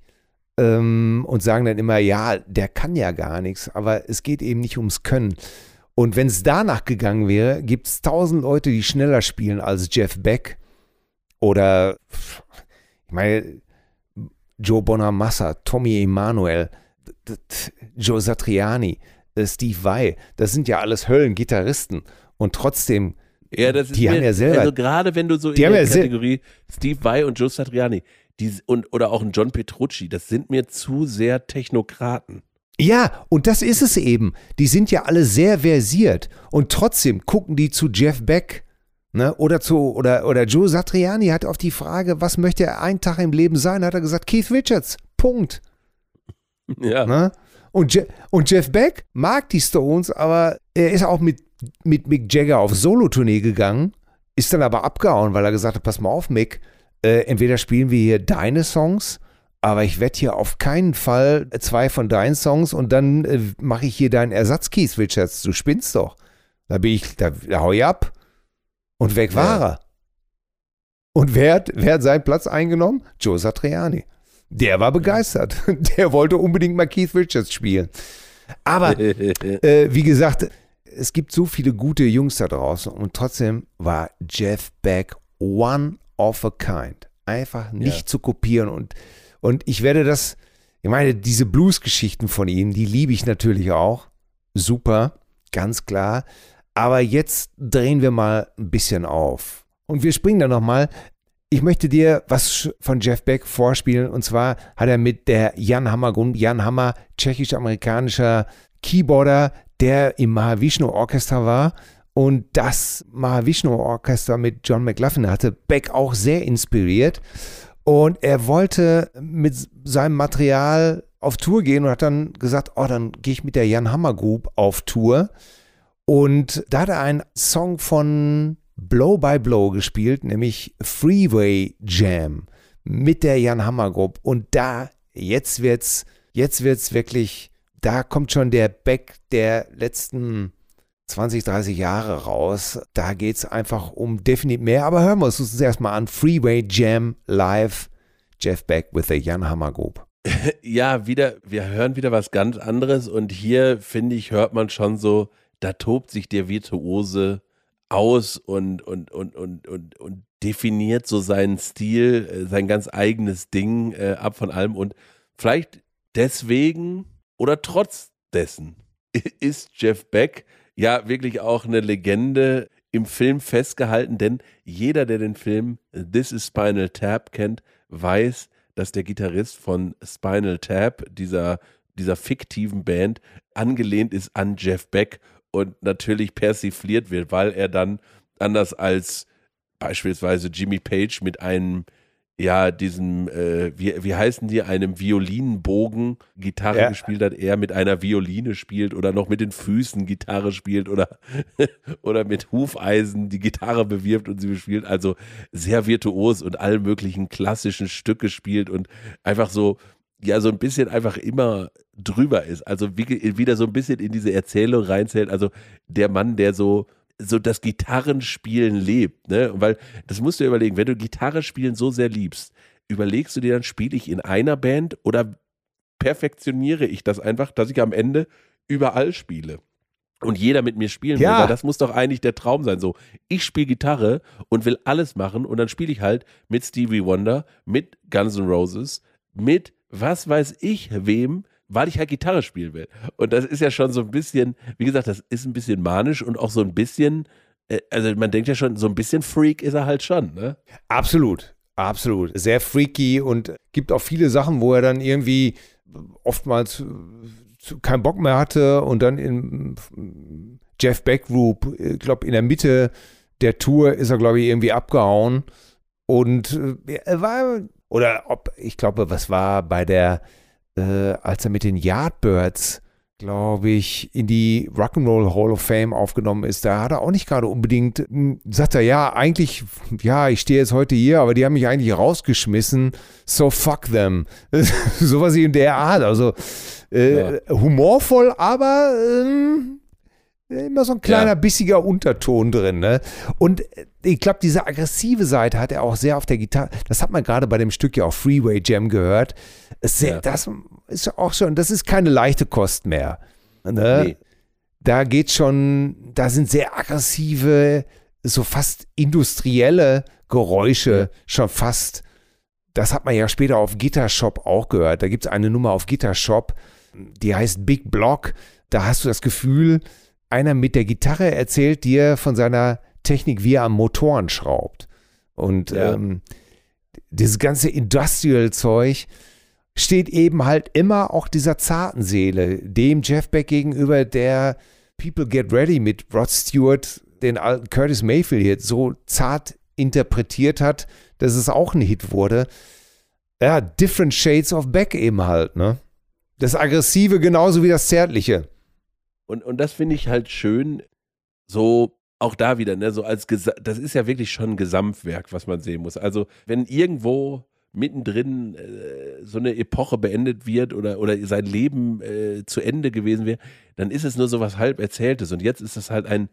Speaker 2: ähm, und sagen dann immer, ja, der kann ja gar nichts, aber es geht eben nicht ums Können. Und wenn es danach gegangen wäre, gibt es tausend Leute, die schneller spielen als Jeff Beck oder, ich meine, Joe Bonamassa, Tommy Emanuel, Joe Satriani. Äh, Steve Vai, das sind ja alles Höllengitarristen und trotzdem,
Speaker 3: ja, das die haben mir, ja selber. Also gerade wenn du so in der Kategorie Steve Vai und Joe Satriani die, und, oder auch ein John Petrucci, das sind mir zu sehr Technokraten.
Speaker 2: Ja, und das ist es eben. Die sind ja alle sehr versiert und trotzdem gucken die zu Jeff Beck. Ne, oder zu, oder, oder Joe Satriani hat auf die Frage, was möchte er einen Tag im Leben sein, hat er gesagt, Keith Richards. Punkt.
Speaker 3: Ja. Ne?
Speaker 2: Und, Je und Jeff Beck mag die Stones, aber er ist auch mit, mit Mick Jagger auf Solo-Tournee gegangen, ist dann aber abgehauen, weil er gesagt hat, pass mal auf, Mick, äh, entweder spielen wir hier deine Songs, aber ich werde hier auf keinen Fall zwei von deinen Songs und dann äh, mache ich hier deinen Ersatz Keith Richards. Du spinnst doch. Da bin ich, da, da hau ich ab. Und weg war er. Und wer hat, wer hat seinen Platz eingenommen? Joe Satriani. Der war begeistert. Der wollte unbedingt mal Keith Richards spielen. Aber äh, wie gesagt, es gibt so viele gute Jungs da draußen und trotzdem war Jeff Beck one of a kind. Einfach nicht ja. zu kopieren und, und ich werde das, ich meine, diese Blues-Geschichten von ihm, die liebe ich natürlich auch. Super, ganz klar. Aber jetzt drehen wir mal ein bisschen auf. Und wir springen dann nochmal ich möchte dir was von Jeff Beck vorspielen. Und zwar hat er mit der Jan Hammer, Jan Hammer, tschechisch-amerikanischer Keyboarder, der im Mahavishnu Orchester war. Und das Mahavishnu Orchester mit John McLaughlin hatte Beck auch sehr inspiriert. Und er wollte mit seinem Material auf Tour gehen und hat dann gesagt, oh, dann gehe ich mit der Jan Hammer Group auf Tour. Und da hat er einen Song von Blow by Blow gespielt, nämlich Freeway Jam mit der Jan Hammer Group. Und da, jetzt wird's, jetzt wird's wirklich, da kommt schon der Back der letzten 20, 30 Jahre raus. Da geht's einfach um definitiv mehr. Aber hören wir uns uns erstmal an. Freeway Jam live. Jeff Beck with the Jan Hammer Group.
Speaker 3: Ja, wieder, wir hören wieder was ganz anderes und hier, finde ich, hört man schon so, da tobt sich der Virtuose aus und, und, und, und, und, und definiert so seinen Stil, äh, sein ganz eigenes Ding äh, ab von allem. Und vielleicht deswegen oder trotz dessen ist Jeff Beck ja wirklich auch eine Legende im Film festgehalten, denn jeder, der den Film This is Spinal Tap kennt, weiß, dass der Gitarrist von Spinal Tap, dieser, dieser fiktiven Band, angelehnt ist an Jeff Beck und natürlich persifliert wird, weil er dann anders als beispielsweise Jimmy Page mit einem ja, diesem, äh, wie, wie heißen die, einem Violinenbogen Gitarre ja. gespielt hat, er mit einer Violine spielt oder noch mit den Füßen Gitarre spielt oder, oder mit Hufeisen die Gitarre bewirbt und sie bespielt. Also sehr virtuos und all möglichen klassischen Stücke spielt und einfach so ja so ein bisschen einfach immer drüber ist. Also wie, wieder so ein bisschen in diese Erzählung reinzählt. Also der Mann, der so so das Gitarrenspielen lebt, ne? Weil das musst du dir überlegen, wenn du Gitarre spielen so sehr liebst, überlegst du dir dann, spiele ich in einer Band oder perfektioniere ich das einfach, dass ich am Ende überall spiele? und jeder mit mir spielen will.
Speaker 2: Ja.
Speaker 3: Weil das muss doch eigentlich der Traum sein. So, ich spiele Gitarre und will alles machen und dann spiele ich halt mit Stevie Wonder, mit Guns N' Roses, mit was weiß ich wem, weil ich halt Gitarre spielen will. Und das ist ja schon so ein bisschen, wie gesagt, das ist ein bisschen manisch und auch so ein bisschen, äh, also man denkt ja schon, so ein bisschen Freak ist er halt schon, ne?
Speaker 2: Absolut, absolut. Sehr freaky und gibt auch viele Sachen, wo er dann irgendwie oftmals äh, keinen Bock mehr hatte und dann in Jeff Beck Group, ich glaube in der Mitte der Tour ist er glaube ich irgendwie abgehauen und äh, er war oder ob ich glaube, was war bei der äh, als er mit den Yardbirds glaube ich, in die Rock'n'Roll Hall of Fame aufgenommen ist, da hat er auch nicht gerade unbedingt, hm, sagt er, ja, eigentlich, ja, ich stehe jetzt heute hier, aber die haben mich eigentlich rausgeschmissen, so fuck them. Sowas in der Art, also äh, humorvoll, aber ähm, immer so ein kleiner
Speaker 3: Ja.
Speaker 2: bissiger Unterton drin. Ne? Und äh, ich glaube, diese aggressive Seite hat er auch sehr auf der Gitarre. Das hat man gerade bei dem Stück ja auch Freeway Jam gehört. Sehr,
Speaker 3: Ja.
Speaker 2: Das ist ja auch schon, das ist keine leichte Kost mehr. Ne?
Speaker 3: Nee.
Speaker 2: Da geht schon, da sind sehr aggressive, so fast industrielle Geräusche, schon fast. Das hat man ja später auf Guitar Shop auch gehört. Da gibt es eine Nummer auf Guitar Shop, die heißt Big Block. Da hast du das Gefühl, einer mit der Gitarre erzählt dir von seiner Technik, wie er am Motoren schraubt. Und
Speaker 3: Ja.
Speaker 2: ähm, dieses ganze Industrial-Zeug steht eben halt immer auch dieser zarten Seele, dem Jeff Beck gegenüber, der People Get Ready mit Rod Stewart, den alten Curtis Mayfield Hit, so zart interpretiert hat, dass es auch ein Hit wurde. Ja, Different Shades of Beck eben halt, ne? Das Aggressive genauso wie das Zärtliche.
Speaker 3: Und, und das finde ich halt schön, so auch da wieder, ne, so als Gesa das ist ja wirklich schon ein Gesamtwerk, was man sehen muss. Also, wenn irgendwo mittendrin äh, so eine Epoche beendet wird oder, oder sein Leben äh, zu Ende gewesen wäre, dann ist es nur so was halb Erzähltes. Und jetzt ist es halt ein,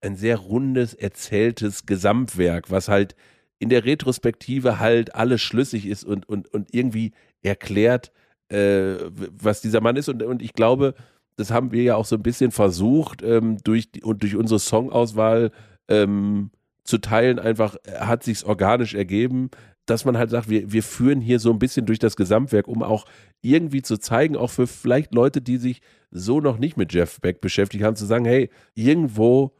Speaker 3: ein sehr rundes, erzähltes Gesamtwerk, was halt in der Retrospektive halt alles schlüssig ist und, und, und irgendwie erklärt, äh, was dieser Mann ist. Und, und ich glaube, das haben wir ja auch so ein bisschen versucht, ähm, durch, die, und durch unsere Songauswahl ähm, zu teilen, einfach äh, hat sich's organisch ergeben, dass man halt sagt, wir, wir führen hier so ein bisschen durch das Gesamtwerk, um auch irgendwie zu zeigen, auch für vielleicht Leute, die sich so noch nicht mit Jeff Beck beschäftigt haben, zu sagen, hey, irgendwo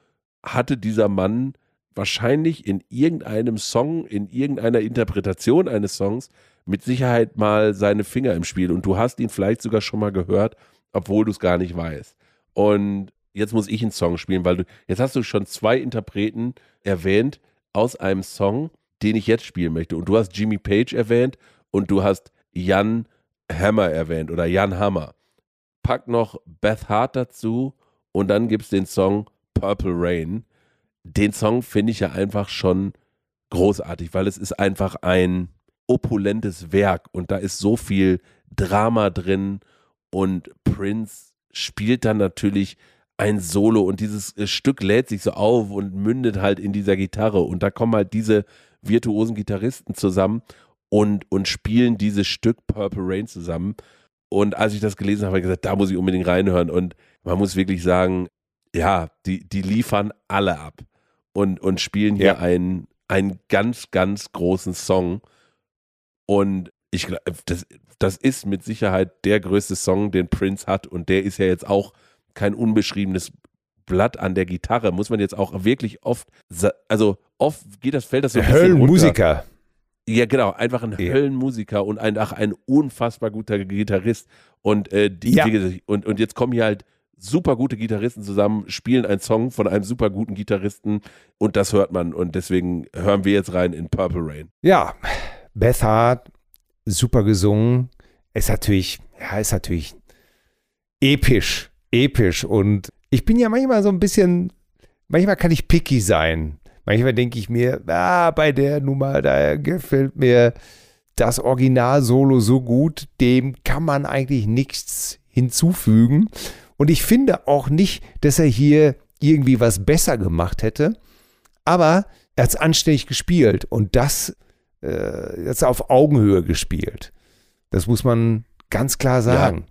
Speaker 3: hatte dieser Mann wahrscheinlich in irgendeinem Song, in irgendeiner Interpretation eines Songs mit Sicherheit mal seine Finger im Spiel. Und du hast ihn vielleicht sogar schon mal gehört, obwohl du es gar nicht weißt. Und jetzt muss ich einen Song spielen, weil du, jetzt hast du schon zwei Interpreten erwähnt aus einem Song, den ich jetzt spielen möchte. Und du hast Jimmy Page erwähnt und du hast Jan Hammer erwähnt oder Jan Hammer. Pack noch Beth Hart dazu und dann gibt es den Song Purple Rain. Den Song finde ich ja einfach schon großartig, weil es ist einfach ein opulentes Werk und da ist so viel Drama drin und Prince spielt dann natürlich ein Solo und dieses äh, Stück lädt sich so auf und mündet halt in dieser Gitarre und da kommen halt diese virtuosen Gitarristen zusammen und, und spielen dieses Stück Purple Rain zusammen. Und als ich das gelesen habe, habe ich gesagt, da muss ich unbedingt reinhören. Und man muss wirklich sagen, ja, die, die liefern alle ab und, und spielen hier
Speaker 2: Ja.
Speaker 3: einen, einen ganz, ganz großen Song. Und ich glaube, das, das ist mit Sicherheit der größte Song, den Prince hat. Und der ist ja jetzt auch kein unbeschriebenes Blatt an der Gitarre. Muss man jetzt auch wirklich oft, also oft geht das, fällt das so ein.
Speaker 2: Höllenmusiker.
Speaker 3: Ja, genau, einfach ein
Speaker 2: Ja.
Speaker 3: Höllenmusiker und ein, ach, ein unfassbar guter Gitarrist. Und, äh, die,
Speaker 2: Ja.
Speaker 3: und, und jetzt kommen hier halt super gute Gitarristen zusammen, spielen einen Song von einem super guten Gitarristen und das hört man. Und deswegen hören wir jetzt rein in Purple Rain.
Speaker 2: Ja, Beth Hart, super gesungen. Ist natürlich, ja, ist natürlich episch, episch. Und ich bin ja manchmal so ein bisschen, manchmal kann ich picky sein. Manchmal denke ich mir, ah, bei der Nummer, da gefällt mir das Original-Solo so gut, dem kann man eigentlich nichts hinzufügen. Und ich finde auch nicht, dass er hier irgendwie was besser gemacht hätte. Aber er hat es anständig gespielt und das äh, jetzt auf Augenhöhe gespielt. Das muss man ganz klar sagen.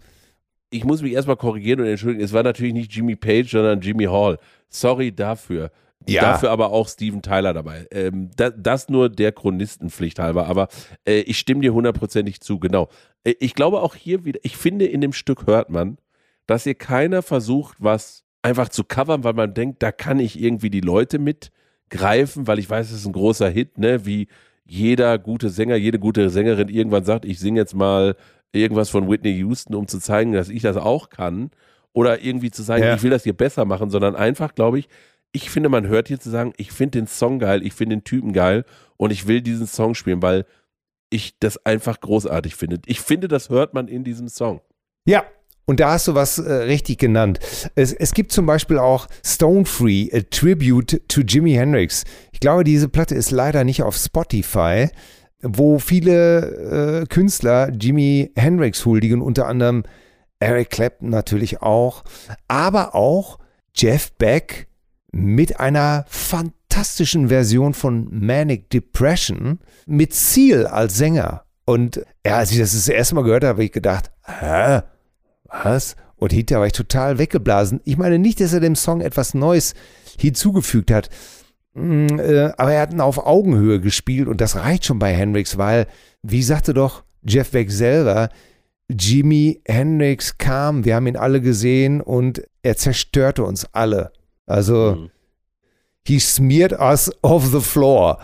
Speaker 3: ich muss mich erstmal korrigieren und entschuldigen. Es war natürlich nicht Jimmy Page, sondern Jimmy Hall. Sorry dafür. Ja. Dafür aber auch Steven Tyler dabei. Ähm, das, das, nur der Chronistenpflicht halber. Aber äh, ich stimme dir hundertprozentig zu, genau. Äh, ich glaube auch hier wieder, ich finde, in dem Stück hört man, dass hier keiner versucht, was einfach zu covern, weil man denkt, da kann ich irgendwie die Leute mitgreifen, weil ich weiß, es ist ein großer Hit, ne? Wie jeder gute Sänger, jede gute Sängerin irgendwann sagt, ich singe jetzt mal irgendwas von Whitney Houston, um zu zeigen, dass ich das auch kann. Oder irgendwie zu sagen, ja. ich will das hier besser machen, sondern einfach, glaube ich, ich finde, man hört hier zu sagen, ich finde den Song geil, ich finde den Typen geil und ich will diesen Song spielen, weil ich das einfach großartig finde. Ich finde, das hört man in diesem Song.
Speaker 2: Ja, und da hast du was äh, richtig genannt. Es, es, gibt zum Beispiel auch Stone Free, a Tribute to Jimi Hendrix. Ich glaube, diese Platte ist leider nicht auf Spotify, wo viele äh, Künstler Jimi Hendrix huldigen, unter anderem Eric Clapton natürlich auch, aber auch Jeff Beck mit einer fantastischen Version von Manic Depression mit Seal als Sänger. Und ja, als ich das das erste Mal gehört habe, habe ich gedacht, hä? Was? Und hinterher war ich total weggeblasen. Ich meine nicht, dass er dem Song etwas Neues hinzugefügt hat, mm, äh, aber er hat ihn auf Augenhöhe gespielt und das reicht schon bei Hendrix, weil, wie sagte doch Jeff Beck selber, Jimi Hendrix kam, wir haben ihn alle gesehen und er zerstörte uns alle. Also, mhm. he smeared us off the floor.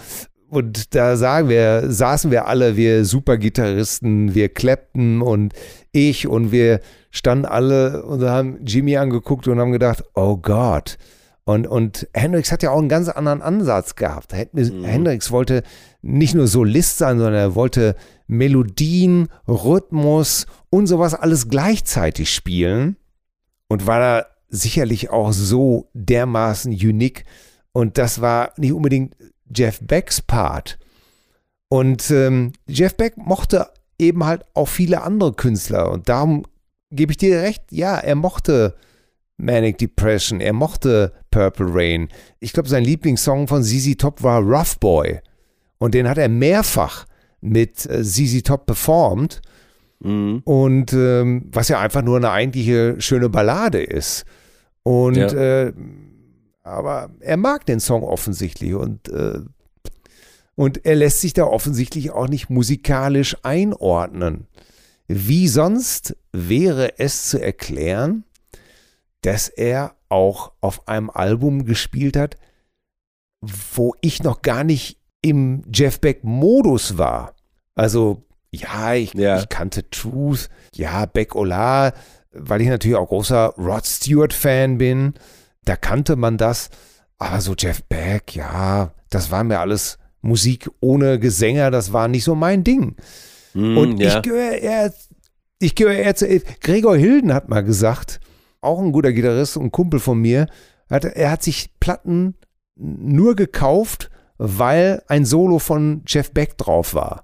Speaker 2: Und da sagen wir, saßen wir alle, wir Supergitarristen, wir Clapton und ich und wir standen alle und haben Jimmy angeguckt und haben gedacht, oh Gott. Und, und Hendrix hat ja auch einen ganz anderen Ansatz gehabt. Mhm. Hendrix wollte nicht nur Solist sein, sondern er wollte Melodien, Rhythmus und sowas alles gleichzeitig spielen und war da sicherlich auch so dermaßen unique. Und das war nicht unbedingt Jeff Becks Part. Und ähm, Jeff Beck mochte eben halt auch viele andere Künstler. Und darum gebe ich dir recht, ja, er mochte Manic Depression, er mochte Purple Rain. Ich glaube, sein Lieblingssong von ZZ Top war Rough Boy. Und den hat er mehrfach mit äh, ZZ Top performt. Mhm. Und ähm, was ja einfach nur eine eigentliche schöne Ballade ist. Und ja. äh, aber er mag den Song offensichtlich und, äh, und er lässt sich da offensichtlich auch nicht musikalisch einordnen. Wie sonst wäre es zu erklären, dass er auch auf einem Album gespielt hat, wo ich noch gar nicht im Jeff Beck-Modus war. Also, ja ich, ja ich, kannte Truth, ja, Beck Ola, weil ich natürlich auch großer Rod Stewart-Fan bin da kannte man das. Aber so Jeff Beck, ja, das war mir alles Musik ohne Gesänger, das war nicht so mein Ding. Mm, und ja. ich gehöre eher, ich gehöre eher zu, Gregor Hilden hat mal gesagt, auch ein guter Gitarrist und Kumpel von mir, hat, er hat sich Platten nur gekauft, weil ein Solo von Jeff Beck drauf war.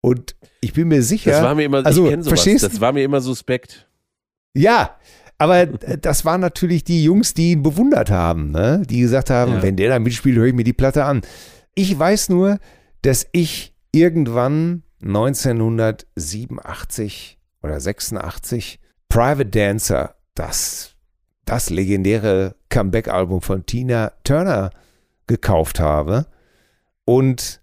Speaker 2: Und ich bin mir sicher.
Speaker 3: Das war mir immer,
Speaker 2: also,
Speaker 3: verstehst, das war mir immer suspekt.
Speaker 2: Ja, aber das waren natürlich die Jungs, die ihn bewundert haben, ne? die gesagt haben, ja. wenn der da mitspielt, höre ich mir die Platte an. Ich weiß nur, dass ich irgendwann 1987 oder 86 Private Dancer, das, das legendäre Comeback-Album von Tina Turner, gekauft habe und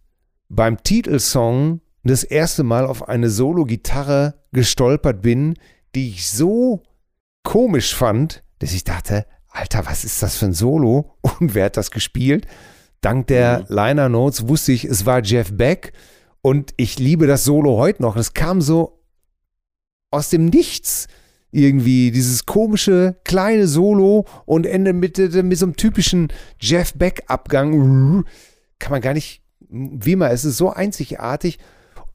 Speaker 2: beim Titelsong das erste Mal auf eine Solo-Gitarre gestolpert bin, die ich so komisch fand, dass ich dachte, Alter, was ist das für ein Solo? Und wer hat das gespielt? Dank der mhm. Liner Notes wusste ich, es war Jeff Beck und ich liebe das Solo heute noch. Es kam so aus dem Nichts irgendwie dieses komische kleine Solo und Ende mit, mit so einem typischen Jeff Beck Abgang. Kann man gar nicht, wie mal, es ist so einzigartig.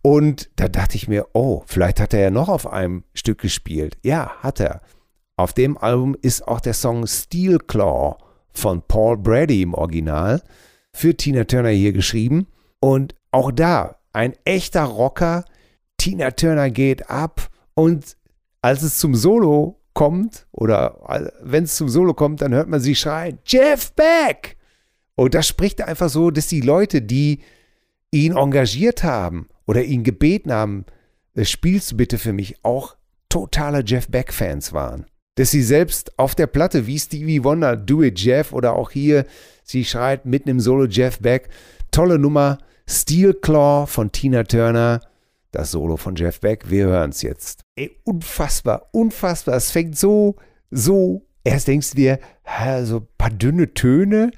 Speaker 2: Und da dachte ich mir, oh, vielleicht hat er ja noch auf einem Stück gespielt. Ja, hat er. Auf dem Album ist auch der Song Steel Claw von Paul Brady im Original für Tina Turner hier geschrieben. Und auch da ein echter Rocker. Tina Turner geht ab und als es zum Solo kommt oder wenn es zum Solo kommt, dann hört man sie schreien, Jeff Beck! Und das spricht einfach so, dass die Leute, die ihn engagiert haben oder ihn gebeten haben, spielst du bitte für mich auch totale Jeff Beck-Fans waren. Dass sie selbst auf der Platte wie Stevie Wonder, Do It Jeff oder auch hier, sie schreit mitten im Solo Jeff Beck, tolle Nummer, Steel Claw von Tina Turner, das Solo von Jeff Beck, wir hören es jetzt. Ey, unfassbar, unfassbar, es fängt so, so, erst denkst du dir, so ein paar dünne Töne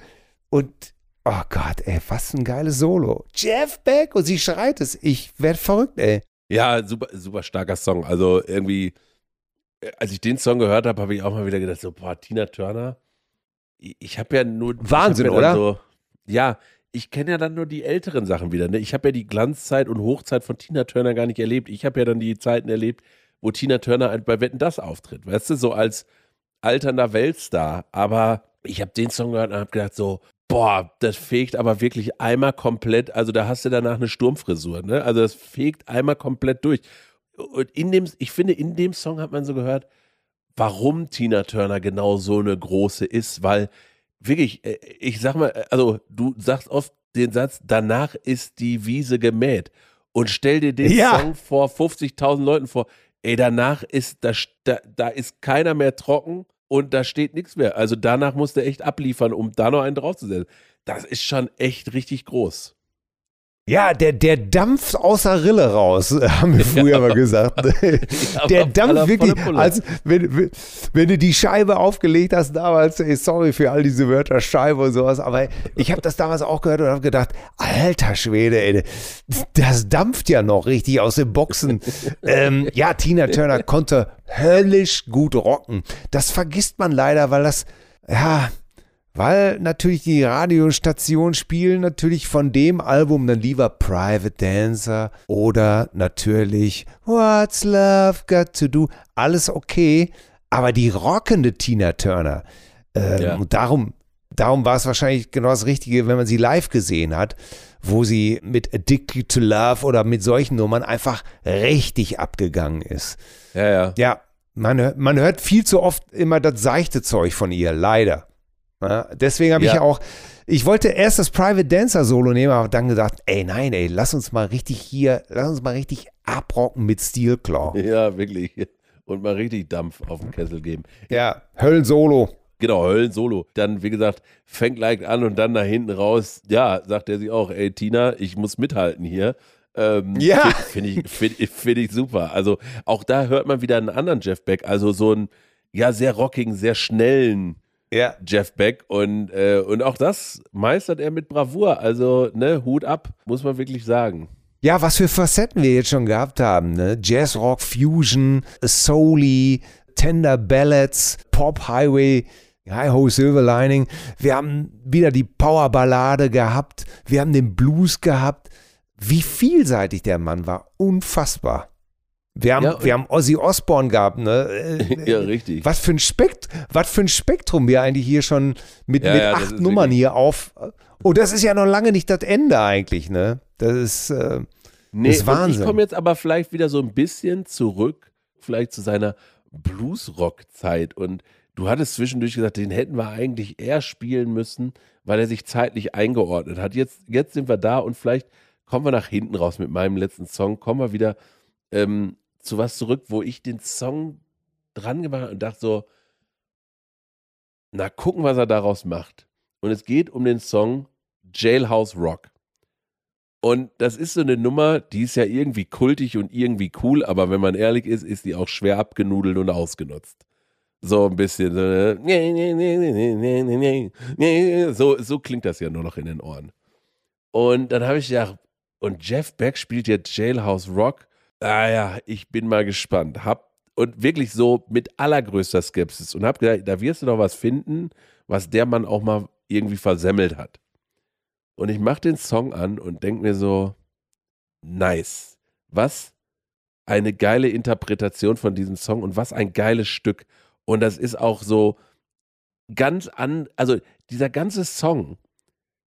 Speaker 2: und Oh Gott, ey, was ein geiles Solo. Jeff Beck und sie schreit es. Ich werde verrückt, ey.
Speaker 3: Ja, super, super starker Song. Also irgendwie, als ich den Song gehört habe, habe ich auch mal wieder gedacht, so, boah, Tina Turner. Ich habe ja nur.
Speaker 2: Wahnsinn,
Speaker 3: ja
Speaker 2: oder?
Speaker 3: So, ja, ich kenne ja dann nur die älteren Sachen wieder. Ne? Ich habe ja die Glanzzeit und Hochzeit von Tina Turner gar nicht erlebt. Ich habe ja dann die Zeiten erlebt, wo Tina Turner bei Wetten das auftritt. Weißt du, so als alternder Weltstar. Aber ich habe den Song gehört und habe gedacht, so, boah, das fegt aber wirklich einmal komplett, also da hast du danach eine Sturmfrisur, ne? Also das fegt einmal komplett durch. Und in dem, ich finde, in dem Song hat man so gehört, warum Tina Turner genau so eine große ist, weil wirklich, äh, ich sag mal, also du sagst oft den Satz, danach ist die Wiese gemäht. Und stell dir den
Speaker 2: Ja.
Speaker 3: Song vor 50.000 Leuten vor, ey, danach ist, da, da ist keiner mehr trocken und da steht nichts mehr. Also danach musst du echt abliefern, um da noch einen draufzusetzen. Das ist schon echt richtig groß.
Speaker 2: Ja, der, der Dampf aus der Rille raus, haben wir früher mal gesagt. der
Speaker 3: aber
Speaker 2: Dampf wirklich, als wenn, wenn- wenn du die Scheibe aufgelegt hast damals, ey, sorry für all diese Wörter, Scheibe und sowas, aber ich habe das damals auch gehört und habe gedacht, alter Schwede, ey, das dampft ja noch richtig aus den Boxen. ähm, ja, Tina Turner konnte höllisch gut rocken. Das vergisst man leider, weil das, ja, weil natürlich die Radiostationen spielen natürlich von dem Album dann lieber Private Dancer oder natürlich What's Love Got to Do. Alles okay, aber die rockende Tina Turner. Ähm,
Speaker 3: Ja.
Speaker 2: Und darum, darum war es wahrscheinlich genau das Richtige, wenn man sie live gesehen hat, wo sie mit Addicted to Love oder mit solchen Nummern einfach richtig abgegangen ist.
Speaker 3: Ja, ja.
Speaker 2: Ja, man, hört- man hört viel zu oft immer das seichte Zeug von ihr, leider. Ja, deswegen habe ich
Speaker 3: Ja.
Speaker 2: ja auch, ich wollte erst das Private Dancer Solo nehmen, aber dann gedacht, ey, nein, ey, lass uns mal richtig hier, lass uns mal richtig abrocken mit Steel Claw.
Speaker 3: Ja, wirklich. Und mal richtig Dampf auf den Kessel geben.
Speaker 2: Ja, Höllensolo.
Speaker 3: Genau, Höllen-Solo. Dann, wie gesagt, fängt leicht an und dann nach hinten raus, ja, sagt er sich auch, ey, Tina, ich muss mithalten hier. Ähm,
Speaker 2: Ja.
Speaker 3: Finde ich, find, find ich super. Also auch da hört man wieder einen anderen Jeff Beck, also so einen, ja, sehr rockigen, sehr schnellen
Speaker 2: Ja.
Speaker 3: Jeff Beck und, äh, und auch das meistert er mit Bravour. Also, ne, Hut ab, muss man wirklich sagen.
Speaker 2: Ja, was für Facetten wir jetzt schon gehabt haben, ne? Jazz Rock Fusion, Soul, Tender Ballads, Pop Highway, Hi Ho Silver Lining. Wir haben wieder die Powerballade gehabt, wir haben den Blues gehabt. Wie vielseitig der Mann war, unfassbar. Wir haben,
Speaker 3: Ja,
Speaker 2: wir haben Ozzy Osbourne gehabt, ne? Äh,
Speaker 3: ja, richtig.
Speaker 2: Was für ein Spekt was für ein Spektrum wir eigentlich hier schon mit,
Speaker 3: Ja,
Speaker 2: mit
Speaker 3: ja,
Speaker 2: acht Nummern
Speaker 3: wirklich-
Speaker 2: hier auf. Oh, das ist ja noch lange nicht das Ende eigentlich, ne? Das ist äh,
Speaker 3: Nee,
Speaker 2: ist Wahnsinn.
Speaker 3: ich komme jetzt aber vielleicht wieder so ein bisschen zurück, vielleicht zu seiner Bluesrock-Zeit. Und du hattest zwischendurch gesagt, den hätten wir eigentlich eher spielen müssen, weil er sich zeitlich eingeordnet hat. Jetzt, jetzt sind wir da und vielleicht kommen wir nach hinten raus mit meinem letzten Song, kommen wir wieder ähm, zu was zurück, wo ich den Song dran gemacht habe und dachte so, na gucken, was er daraus macht. Und es geht um den Song Jailhouse Rock. Und das ist so eine Nummer, die ist ja irgendwie kultig und irgendwie cool, aber wenn man ehrlich ist, ist die auch schwer abgenudelt und ausgenutzt. So ein bisschen. So, so, klingt das ja nur noch in den Ohren. Und dann habe ich ja, und Jeff Beck spielt jetzt Jailhouse Rock. Ah ja, ich bin mal gespannt. Hab, und wirklich so mit allergrößter Skepsis. Und hab gedacht, da wirst du doch was finden, was der Mann auch mal irgendwie versemmelt hat. Und ich mache den Song an und denke mir so, nice. Was eine geile Interpretation von diesem Song und was ein geiles Stück. Und das ist auch so ganz an, also dieser ganze Song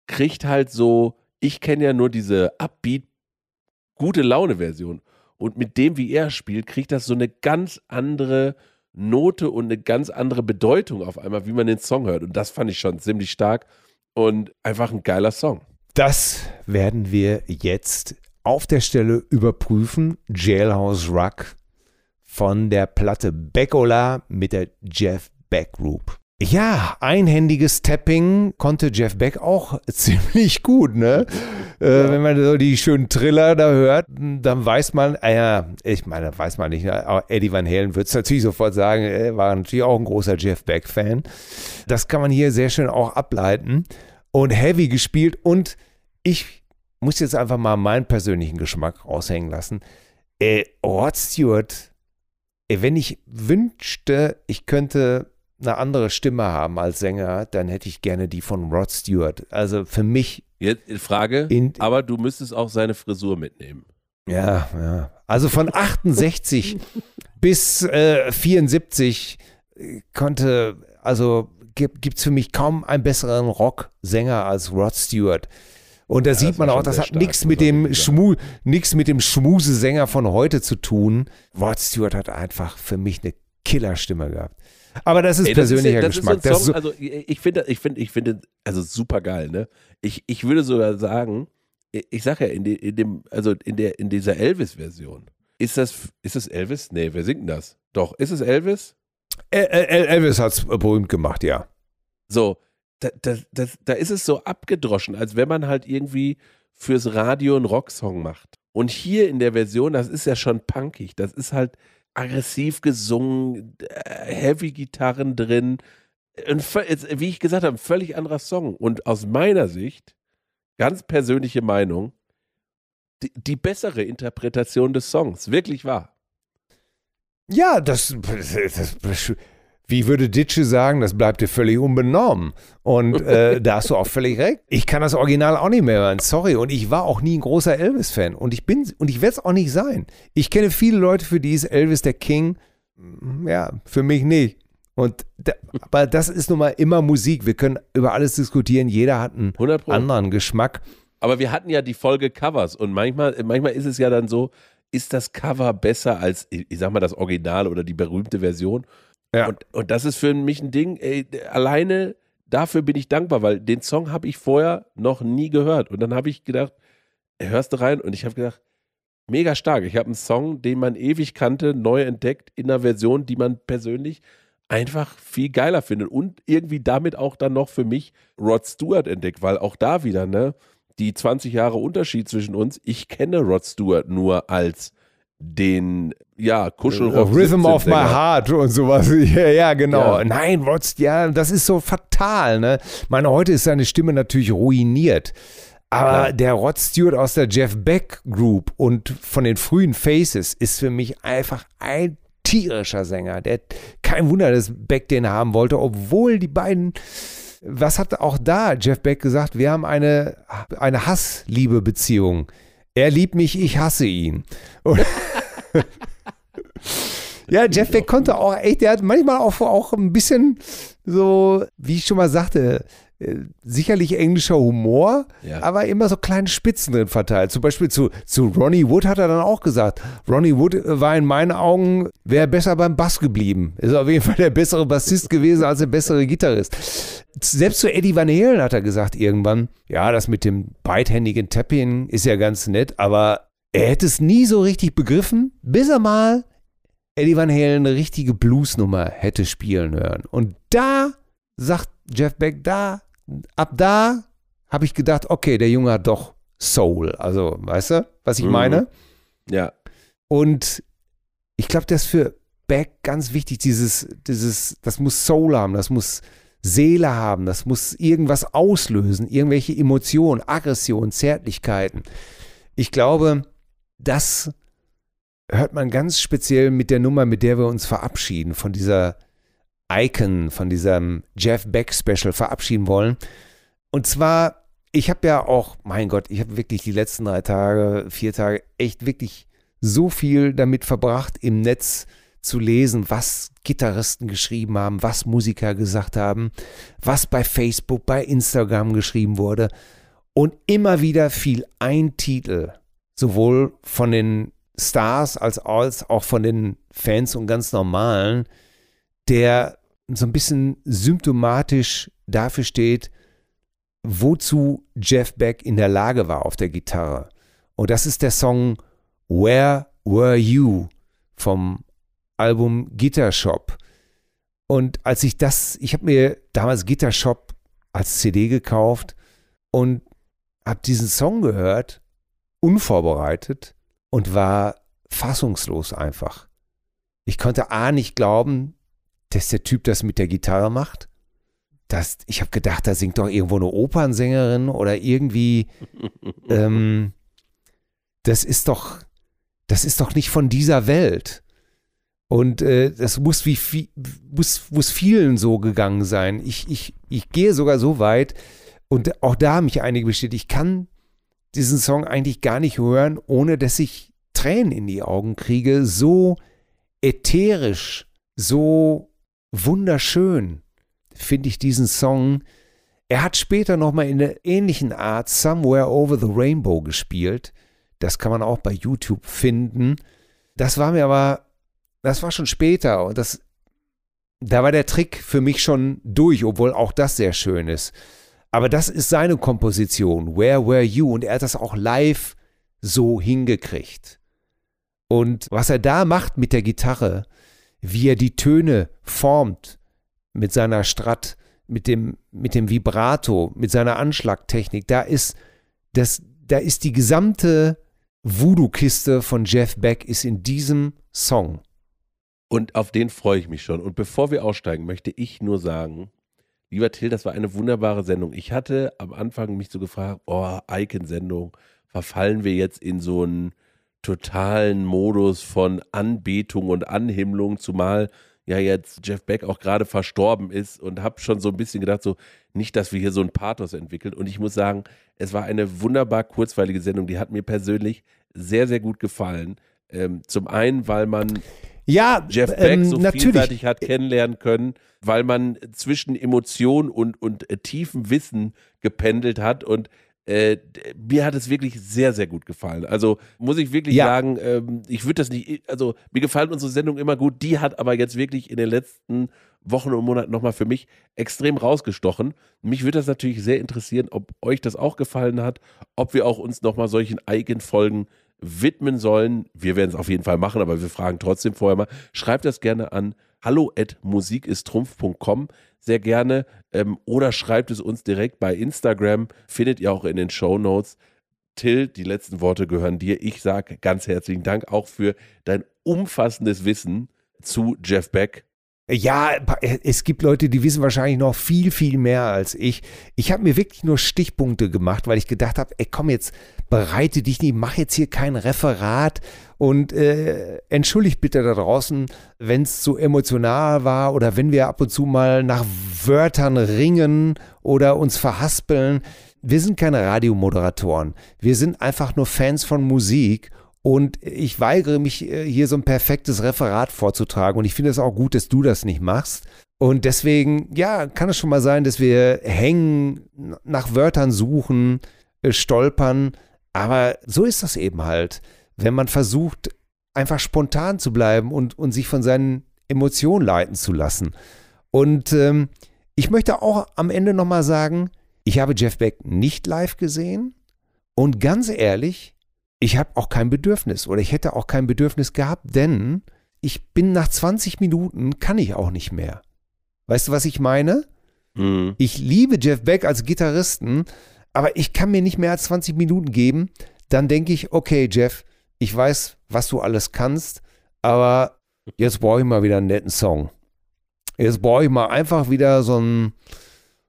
Speaker 3: kriegt halt so, ich kenne ja nur diese Upbeat, gute Laune-Version. Und mit dem, wie er spielt, kriegt das so eine ganz andere Note und eine ganz andere Bedeutung auf einmal, wie man den Song hört. Und das fand ich schon ziemlich stark und einfach ein geiler Song.
Speaker 2: Das werden wir jetzt auf der Stelle überprüfen. Jailhouse Rock von der Platte Beckola mit der Jeff Beck Group. Ja, einhändiges Tapping konnte Jeff Beck auch ziemlich gut, ne? Äh, wenn man so die schönen Triller da hört, dann weiß man, äh, ja, ich meine, weiß man nicht, ne? aber Eddie Van Halen wird es natürlich sofort sagen, er war natürlich auch ein großer Jeff Beck-Fan. Das kann man hier sehr schön auch ableiten und heavy gespielt und ich muss jetzt einfach mal meinen persönlichen Geschmack raushängen lassen. Äh, Rod Stewart, äh, wenn ich wünschte, ich könnte eine andere Stimme haben als Sänger, dann hätte ich gerne die von Rod Stewart. Also für mich.
Speaker 3: Jetzt Frage, in, aber du müsstest auch seine Frisur mitnehmen.
Speaker 2: Ja, ja. Also von 68 bis äh, 74 äh, konnte, also gibt es für mich kaum einen besseren Rocksänger als Rod Stewart. Und da ja, sieht man auch, das hat nichts mit dem Schmu, nichts mit dem Schmusesänger von heute zu tun. Rod Stewart hat einfach für mich eine Killerstimme gehabt. Aber das ist Ey, das persönlicher ist, das Geschmack.
Speaker 3: Ist so Song, also ich finde, ich finde, ich finde, also super geil, ne? Ich, ich würde sogar sagen, ich sage ja, in, die, in, dem, also in, der, in dieser Elvis-Version, ist das, ist das Elvis? Nee, wer singt denn das? Doch, ist es Elvis?
Speaker 2: Elvis hat es berühmt gemacht, ja.
Speaker 3: So, da, da, da, da ist es so abgedroschen, als wenn man halt irgendwie fürs Radio einen Rocksong macht. Und hier in der Version, das ist ja schon punkig, das ist halt, aggressiv gesungen, äh, Heavy-Gitarren drin. Und wie ich gesagt habe, ein völlig anderer Song. Und aus meiner Sicht, ganz persönliche Meinung, die, die bessere Interpretation des Songs. Wirklich wahr.
Speaker 2: Ja, das, das, das wie würde Ditsche sagen, das bleibt dir völlig unbenommen. Und äh, da hast du auch völlig recht. Ich kann das Original auch nicht mehr hören. Sorry. Und ich war auch nie ein großer Elvis-Fan. Und ich bin, und ich werde es auch nicht sein. Ich kenne viele Leute, für die ist Elvis der King. Mm, ja, für mich nicht. Und da, aber das ist nun mal immer Musik. Wir können über alles diskutieren. Jeder hat einen anderen Geschmack.
Speaker 3: Aber wir hatten ja die Folge Covers und manchmal, manchmal ist es ja dann so, ist das Cover besser als, ich sag mal, das Original oder die berühmte Version? Ja. Und, und das ist für mich ein Ding, ey, alleine dafür bin ich dankbar, weil den Song habe ich vorher noch nie gehört. Und dann habe ich gedacht, hörst du rein? Und ich habe gedacht, mega stark. Ich habe einen Song, den man ewig kannte, neu entdeckt, in einer Version, die man persönlich einfach viel geiler findet. Und irgendwie damit auch dann noch für mich Rod Stewart entdeckt, weil auch da wieder, ne, die 20 Jahre Unterschied zwischen uns, ich kenne Rod Stewart nur als den ja, Kuschelrock.
Speaker 2: Rhythm of my heart und sowas. Ja, ja genau. Ja. Nein, Rod, ja, das ist so fatal. Ne? meine, heute ist seine Stimme natürlich ruiniert. Aber ja. der Rod Stewart aus der Jeff Beck Group und von den frühen Faces ist für mich einfach ein tierischer Sänger. Der, kein Wunder, dass Beck den haben wollte, obwohl die beiden was hat auch da Jeff Beck gesagt? Wir haben eine, eine Hass-Liebe-Beziehung. Er liebt mich, ich hasse ihn. ja, Jeff Beck konnte auch echt, der hat manchmal auch, auch ein bisschen so, wie ich schon mal sagte, sicherlich englischer Humor, ja. aber immer so kleine Spitzen drin verteilt. Zum Beispiel zu, zu Ronnie Wood hat er dann auch gesagt, Ronnie Wood war in meinen Augen, wäre besser beim Bass geblieben. Ist auf jeden Fall der bessere Bassist gewesen als der bessere Gitarrist. Selbst zu Eddie Van Halen hat er gesagt irgendwann, ja, das mit dem beidhändigen Tapping ist ja ganz nett, aber er hätte es nie so richtig begriffen, bis er mal Eddie Van Halen eine richtige Bluesnummer hätte spielen hören. Und da sagt Jeff Beck, da ab da habe ich gedacht, okay, der Junge hat doch Soul. Also, weißt du, was ich mhm. meine?
Speaker 3: Ja.
Speaker 2: Und ich glaube, das ist für Beck ganz wichtig, dieses, dieses, das muss Soul haben, das muss Seele haben, das muss irgendwas auslösen, irgendwelche Emotionen, Aggressionen, Zärtlichkeiten. Ich glaube, das hört man ganz speziell mit der Nummer, mit der wir uns verabschieden, von dieser Icon von diesem Jeff Beck Special verabschieden wollen. Und zwar, ich habe ja auch, mein Gott, ich habe wirklich die letzten drei Tage, vier Tage echt wirklich so viel damit verbracht, im Netz zu lesen, was Gitarristen geschrieben haben, was Musiker gesagt haben, was bei Facebook, bei Instagram geschrieben wurde. Und immer wieder fiel ein Titel, sowohl von den Stars als auch von den Fans und ganz normalen, der so ein bisschen symptomatisch dafür steht, wozu Jeff Beck in der Lage war auf der Gitarre. Und das ist der Song Where Were You vom Album Guitar Shop. Und als ich das, ich habe mir damals Guitar Shop als CD gekauft und habe diesen Song gehört, unvorbereitet und war fassungslos einfach. Ich konnte A nicht glauben, dass der Typ das mit der Gitarre macht. Das, ich habe gedacht, da singt doch irgendwo eine Opernsängerin oder irgendwie. ähm, das ist doch, das ist doch nicht von dieser Welt. Und äh, das muss, wie, muss, muss vielen so gegangen sein. Ich, ich, ich gehe sogar so weit, und auch da haben mich einige bestätigt, ich kann diesen Song eigentlich gar nicht hören, ohne dass ich Tränen in die Augen kriege. So ätherisch, so wunderschön finde ich diesen Song. Er hat später nochmal in einer ähnlichen Art Somewhere Over the Rainbow gespielt. Das kann man auch bei YouTube finden. Das war mir aber, das war schon später und das, da war der Trick für mich schon durch, obwohl auch das sehr schön ist. Aber das ist seine Komposition, Where Were You? Und er hat das auch live so hingekriegt. Und was er da macht mit der Gitarre, wie er die Töne formt mit seiner Strat, mit dem, mit dem Vibrato, mit seiner Anschlagtechnik, da ist, das, da ist die gesamte Voodoo-Kiste von Jeff Beck ist in diesem Song.
Speaker 3: Und auf den freue ich mich schon. Und bevor wir aussteigen, möchte ich nur sagen, lieber Till, das war eine wunderbare Sendung. Ich hatte am Anfang mich so gefragt, oh, Icon-Sendung, verfallen wir jetzt in so einen totalen Modus von Anbetung und Anhimmlung, zumal ja jetzt Jeff Beck auch gerade verstorben ist und habe schon so ein bisschen gedacht, so nicht, dass wir hier so ein Pathos entwickeln. Und ich muss sagen, es war eine wunderbar kurzweilige Sendung, die hat mir persönlich sehr, sehr gut gefallen. Ähm, zum einen, weil man
Speaker 2: ja,
Speaker 3: Jeff Beck ähm, so natürlich. vielseitig hat kennenlernen können, weil man zwischen Emotion und, und äh, tiefem Wissen gependelt hat und äh, mir hat es wirklich sehr, sehr gut gefallen. Also muss ich wirklich ja. sagen, ähm, ich würde das nicht, also mir gefallen unsere Sendungen immer gut, die hat aber jetzt wirklich in den letzten Wochen und Monaten nochmal für mich extrem rausgestochen. Mich würde das natürlich sehr interessieren, ob euch das auch gefallen hat, ob wir auch uns nochmal solchen Eigenfolgen widmen sollen. Wir werden es auf jeden Fall machen, aber wir fragen trotzdem vorher mal. Schreibt das gerne an hallo at musikistrumpf.com sehr gerne ähm, oder schreibt es uns direkt bei Instagram, findet ihr auch in den Show Notes. Till, die letzten Worte gehören dir. Ich sage ganz herzlichen Dank auch für dein umfassendes Wissen zu Jeff Beck
Speaker 2: ja, es gibt Leute, die wissen wahrscheinlich noch viel, viel mehr als ich. Ich habe mir wirklich nur Stichpunkte gemacht, weil ich gedacht habe, ey, komm jetzt, bereite dich nicht, mach jetzt hier kein Referat und äh, entschuldigt bitte da draußen, wenn es zu emotional war oder wenn wir ab und zu mal nach Wörtern ringen oder uns verhaspeln. Wir sind keine Radiomoderatoren. Wir sind einfach nur Fans von Musik und ich weigere mich, äh, hier so ein perfektes Referat vorzutragen. Und ich finde es auch gut, dass du das nicht machst. Und deswegen, ja, kann es schon mal sein, dass wir hängen, nach Wörtern suchen, äh, stolpern. Aber so ist das eben halt. Wenn man versucht, einfach spontan zu bleiben und, und sich von seinen Emotionen leiten zu lassen. Und ähm, ich möchte auch am Ende nochmal sagen, ich habe Jeff Beck nicht live gesehen. Und ganz ehrlich, ich habe auch kein Bedürfnis oder ich hätte auch kein Bedürfnis gehabt, denn ich bin nach 20 Minuten, kann ich auch nicht mehr. Weißt du, was ich meine? Mhm. Ich liebe Jeff Beck als Gitarristen, aber ich kann mir nicht mehr als 20 Minuten geben. Dann denke ich, okay, Jeff, ich weiß, was du alles kannst, aber jetzt brauche ich mal wieder einen netten Song. Jetzt brauche ich mal einfach wieder so einen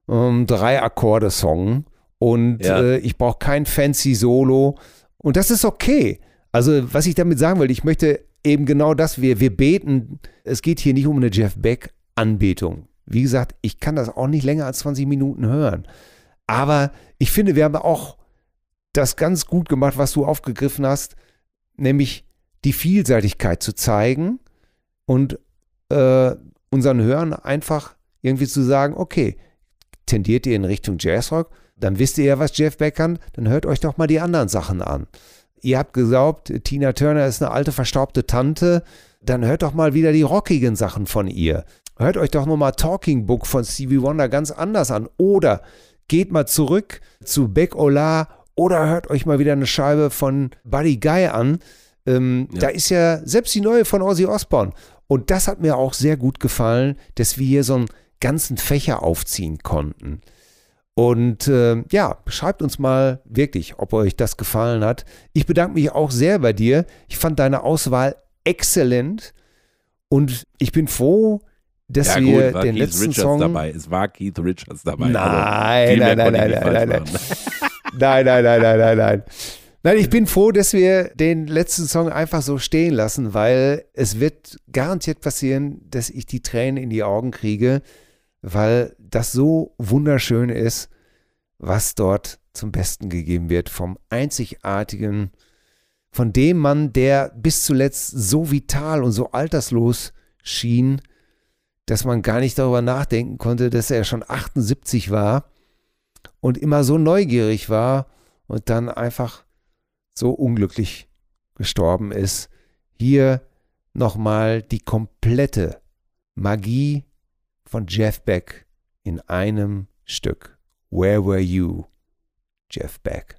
Speaker 2: ähm, Drei-Akkorde-Song und ja. äh, ich brauche kein fancy Solo, und das ist okay. Also, was ich damit sagen will, ich möchte eben genau das, wir, wir beten, es geht hier nicht um eine Jeff Beck-Anbetung. Wie gesagt, ich kann das auch nicht länger als 20 Minuten hören. Aber ich finde, wir haben auch das ganz gut gemacht, was du aufgegriffen hast, nämlich die Vielseitigkeit zu zeigen und äh, unseren Hörern einfach irgendwie zu sagen, okay, tendiert ihr in Richtung Jazzrock? Dann wisst ihr ja, was Jeff Beck kann, dann hört euch doch mal die anderen Sachen an. Ihr habt geglaubt, Tina Turner ist eine alte verstaubte Tante, dann hört doch mal wieder die rockigen Sachen von ihr. Hört euch doch nochmal Talking Book von Stevie Wonder ganz anders an. Oder geht mal zurück zu Beck Ola oder hört euch mal wieder eine Scheibe von Buddy Guy an. Ähm, ja. Da ist ja selbst die neue von Ozzy Osbourne. Und das hat mir auch sehr gut gefallen, dass wir hier so einen ganzen Fächer aufziehen konnten. Und äh, ja, schreibt uns mal wirklich, ob euch das gefallen hat. Ich bedanke mich auch sehr bei dir. Ich fand deine Auswahl exzellent und ich bin froh, dass
Speaker 3: ja,
Speaker 2: wir
Speaker 3: gut, war
Speaker 2: den
Speaker 3: Keith
Speaker 2: letzten
Speaker 3: Richards
Speaker 2: Song.
Speaker 3: dabei. Es war Keith Richards dabei.
Speaker 2: Nein,
Speaker 3: Also,
Speaker 2: nein, nein, nein, nein, nein, nein.
Speaker 3: machen.
Speaker 2: Nein, nein, nein, nein, nein, nein. Nein, ich bin froh, dass wir den letzten Song einfach so stehen lassen, weil es wird garantiert passieren, dass ich die Tränen in die Augen kriege, weil das so wunderschön ist, was dort zum Besten gegeben wird vom einzigartigen, von dem Mann, der bis zuletzt so vital und so alterslos schien, dass man gar nicht darüber nachdenken konnte, dass er schon 78 war und immer so neugierig war und dann einfach so unglücklich gestorben ist. Hier nochmal die komplette Magie von Jeff Beck in einem Stück. Where were you, Jeff Beck?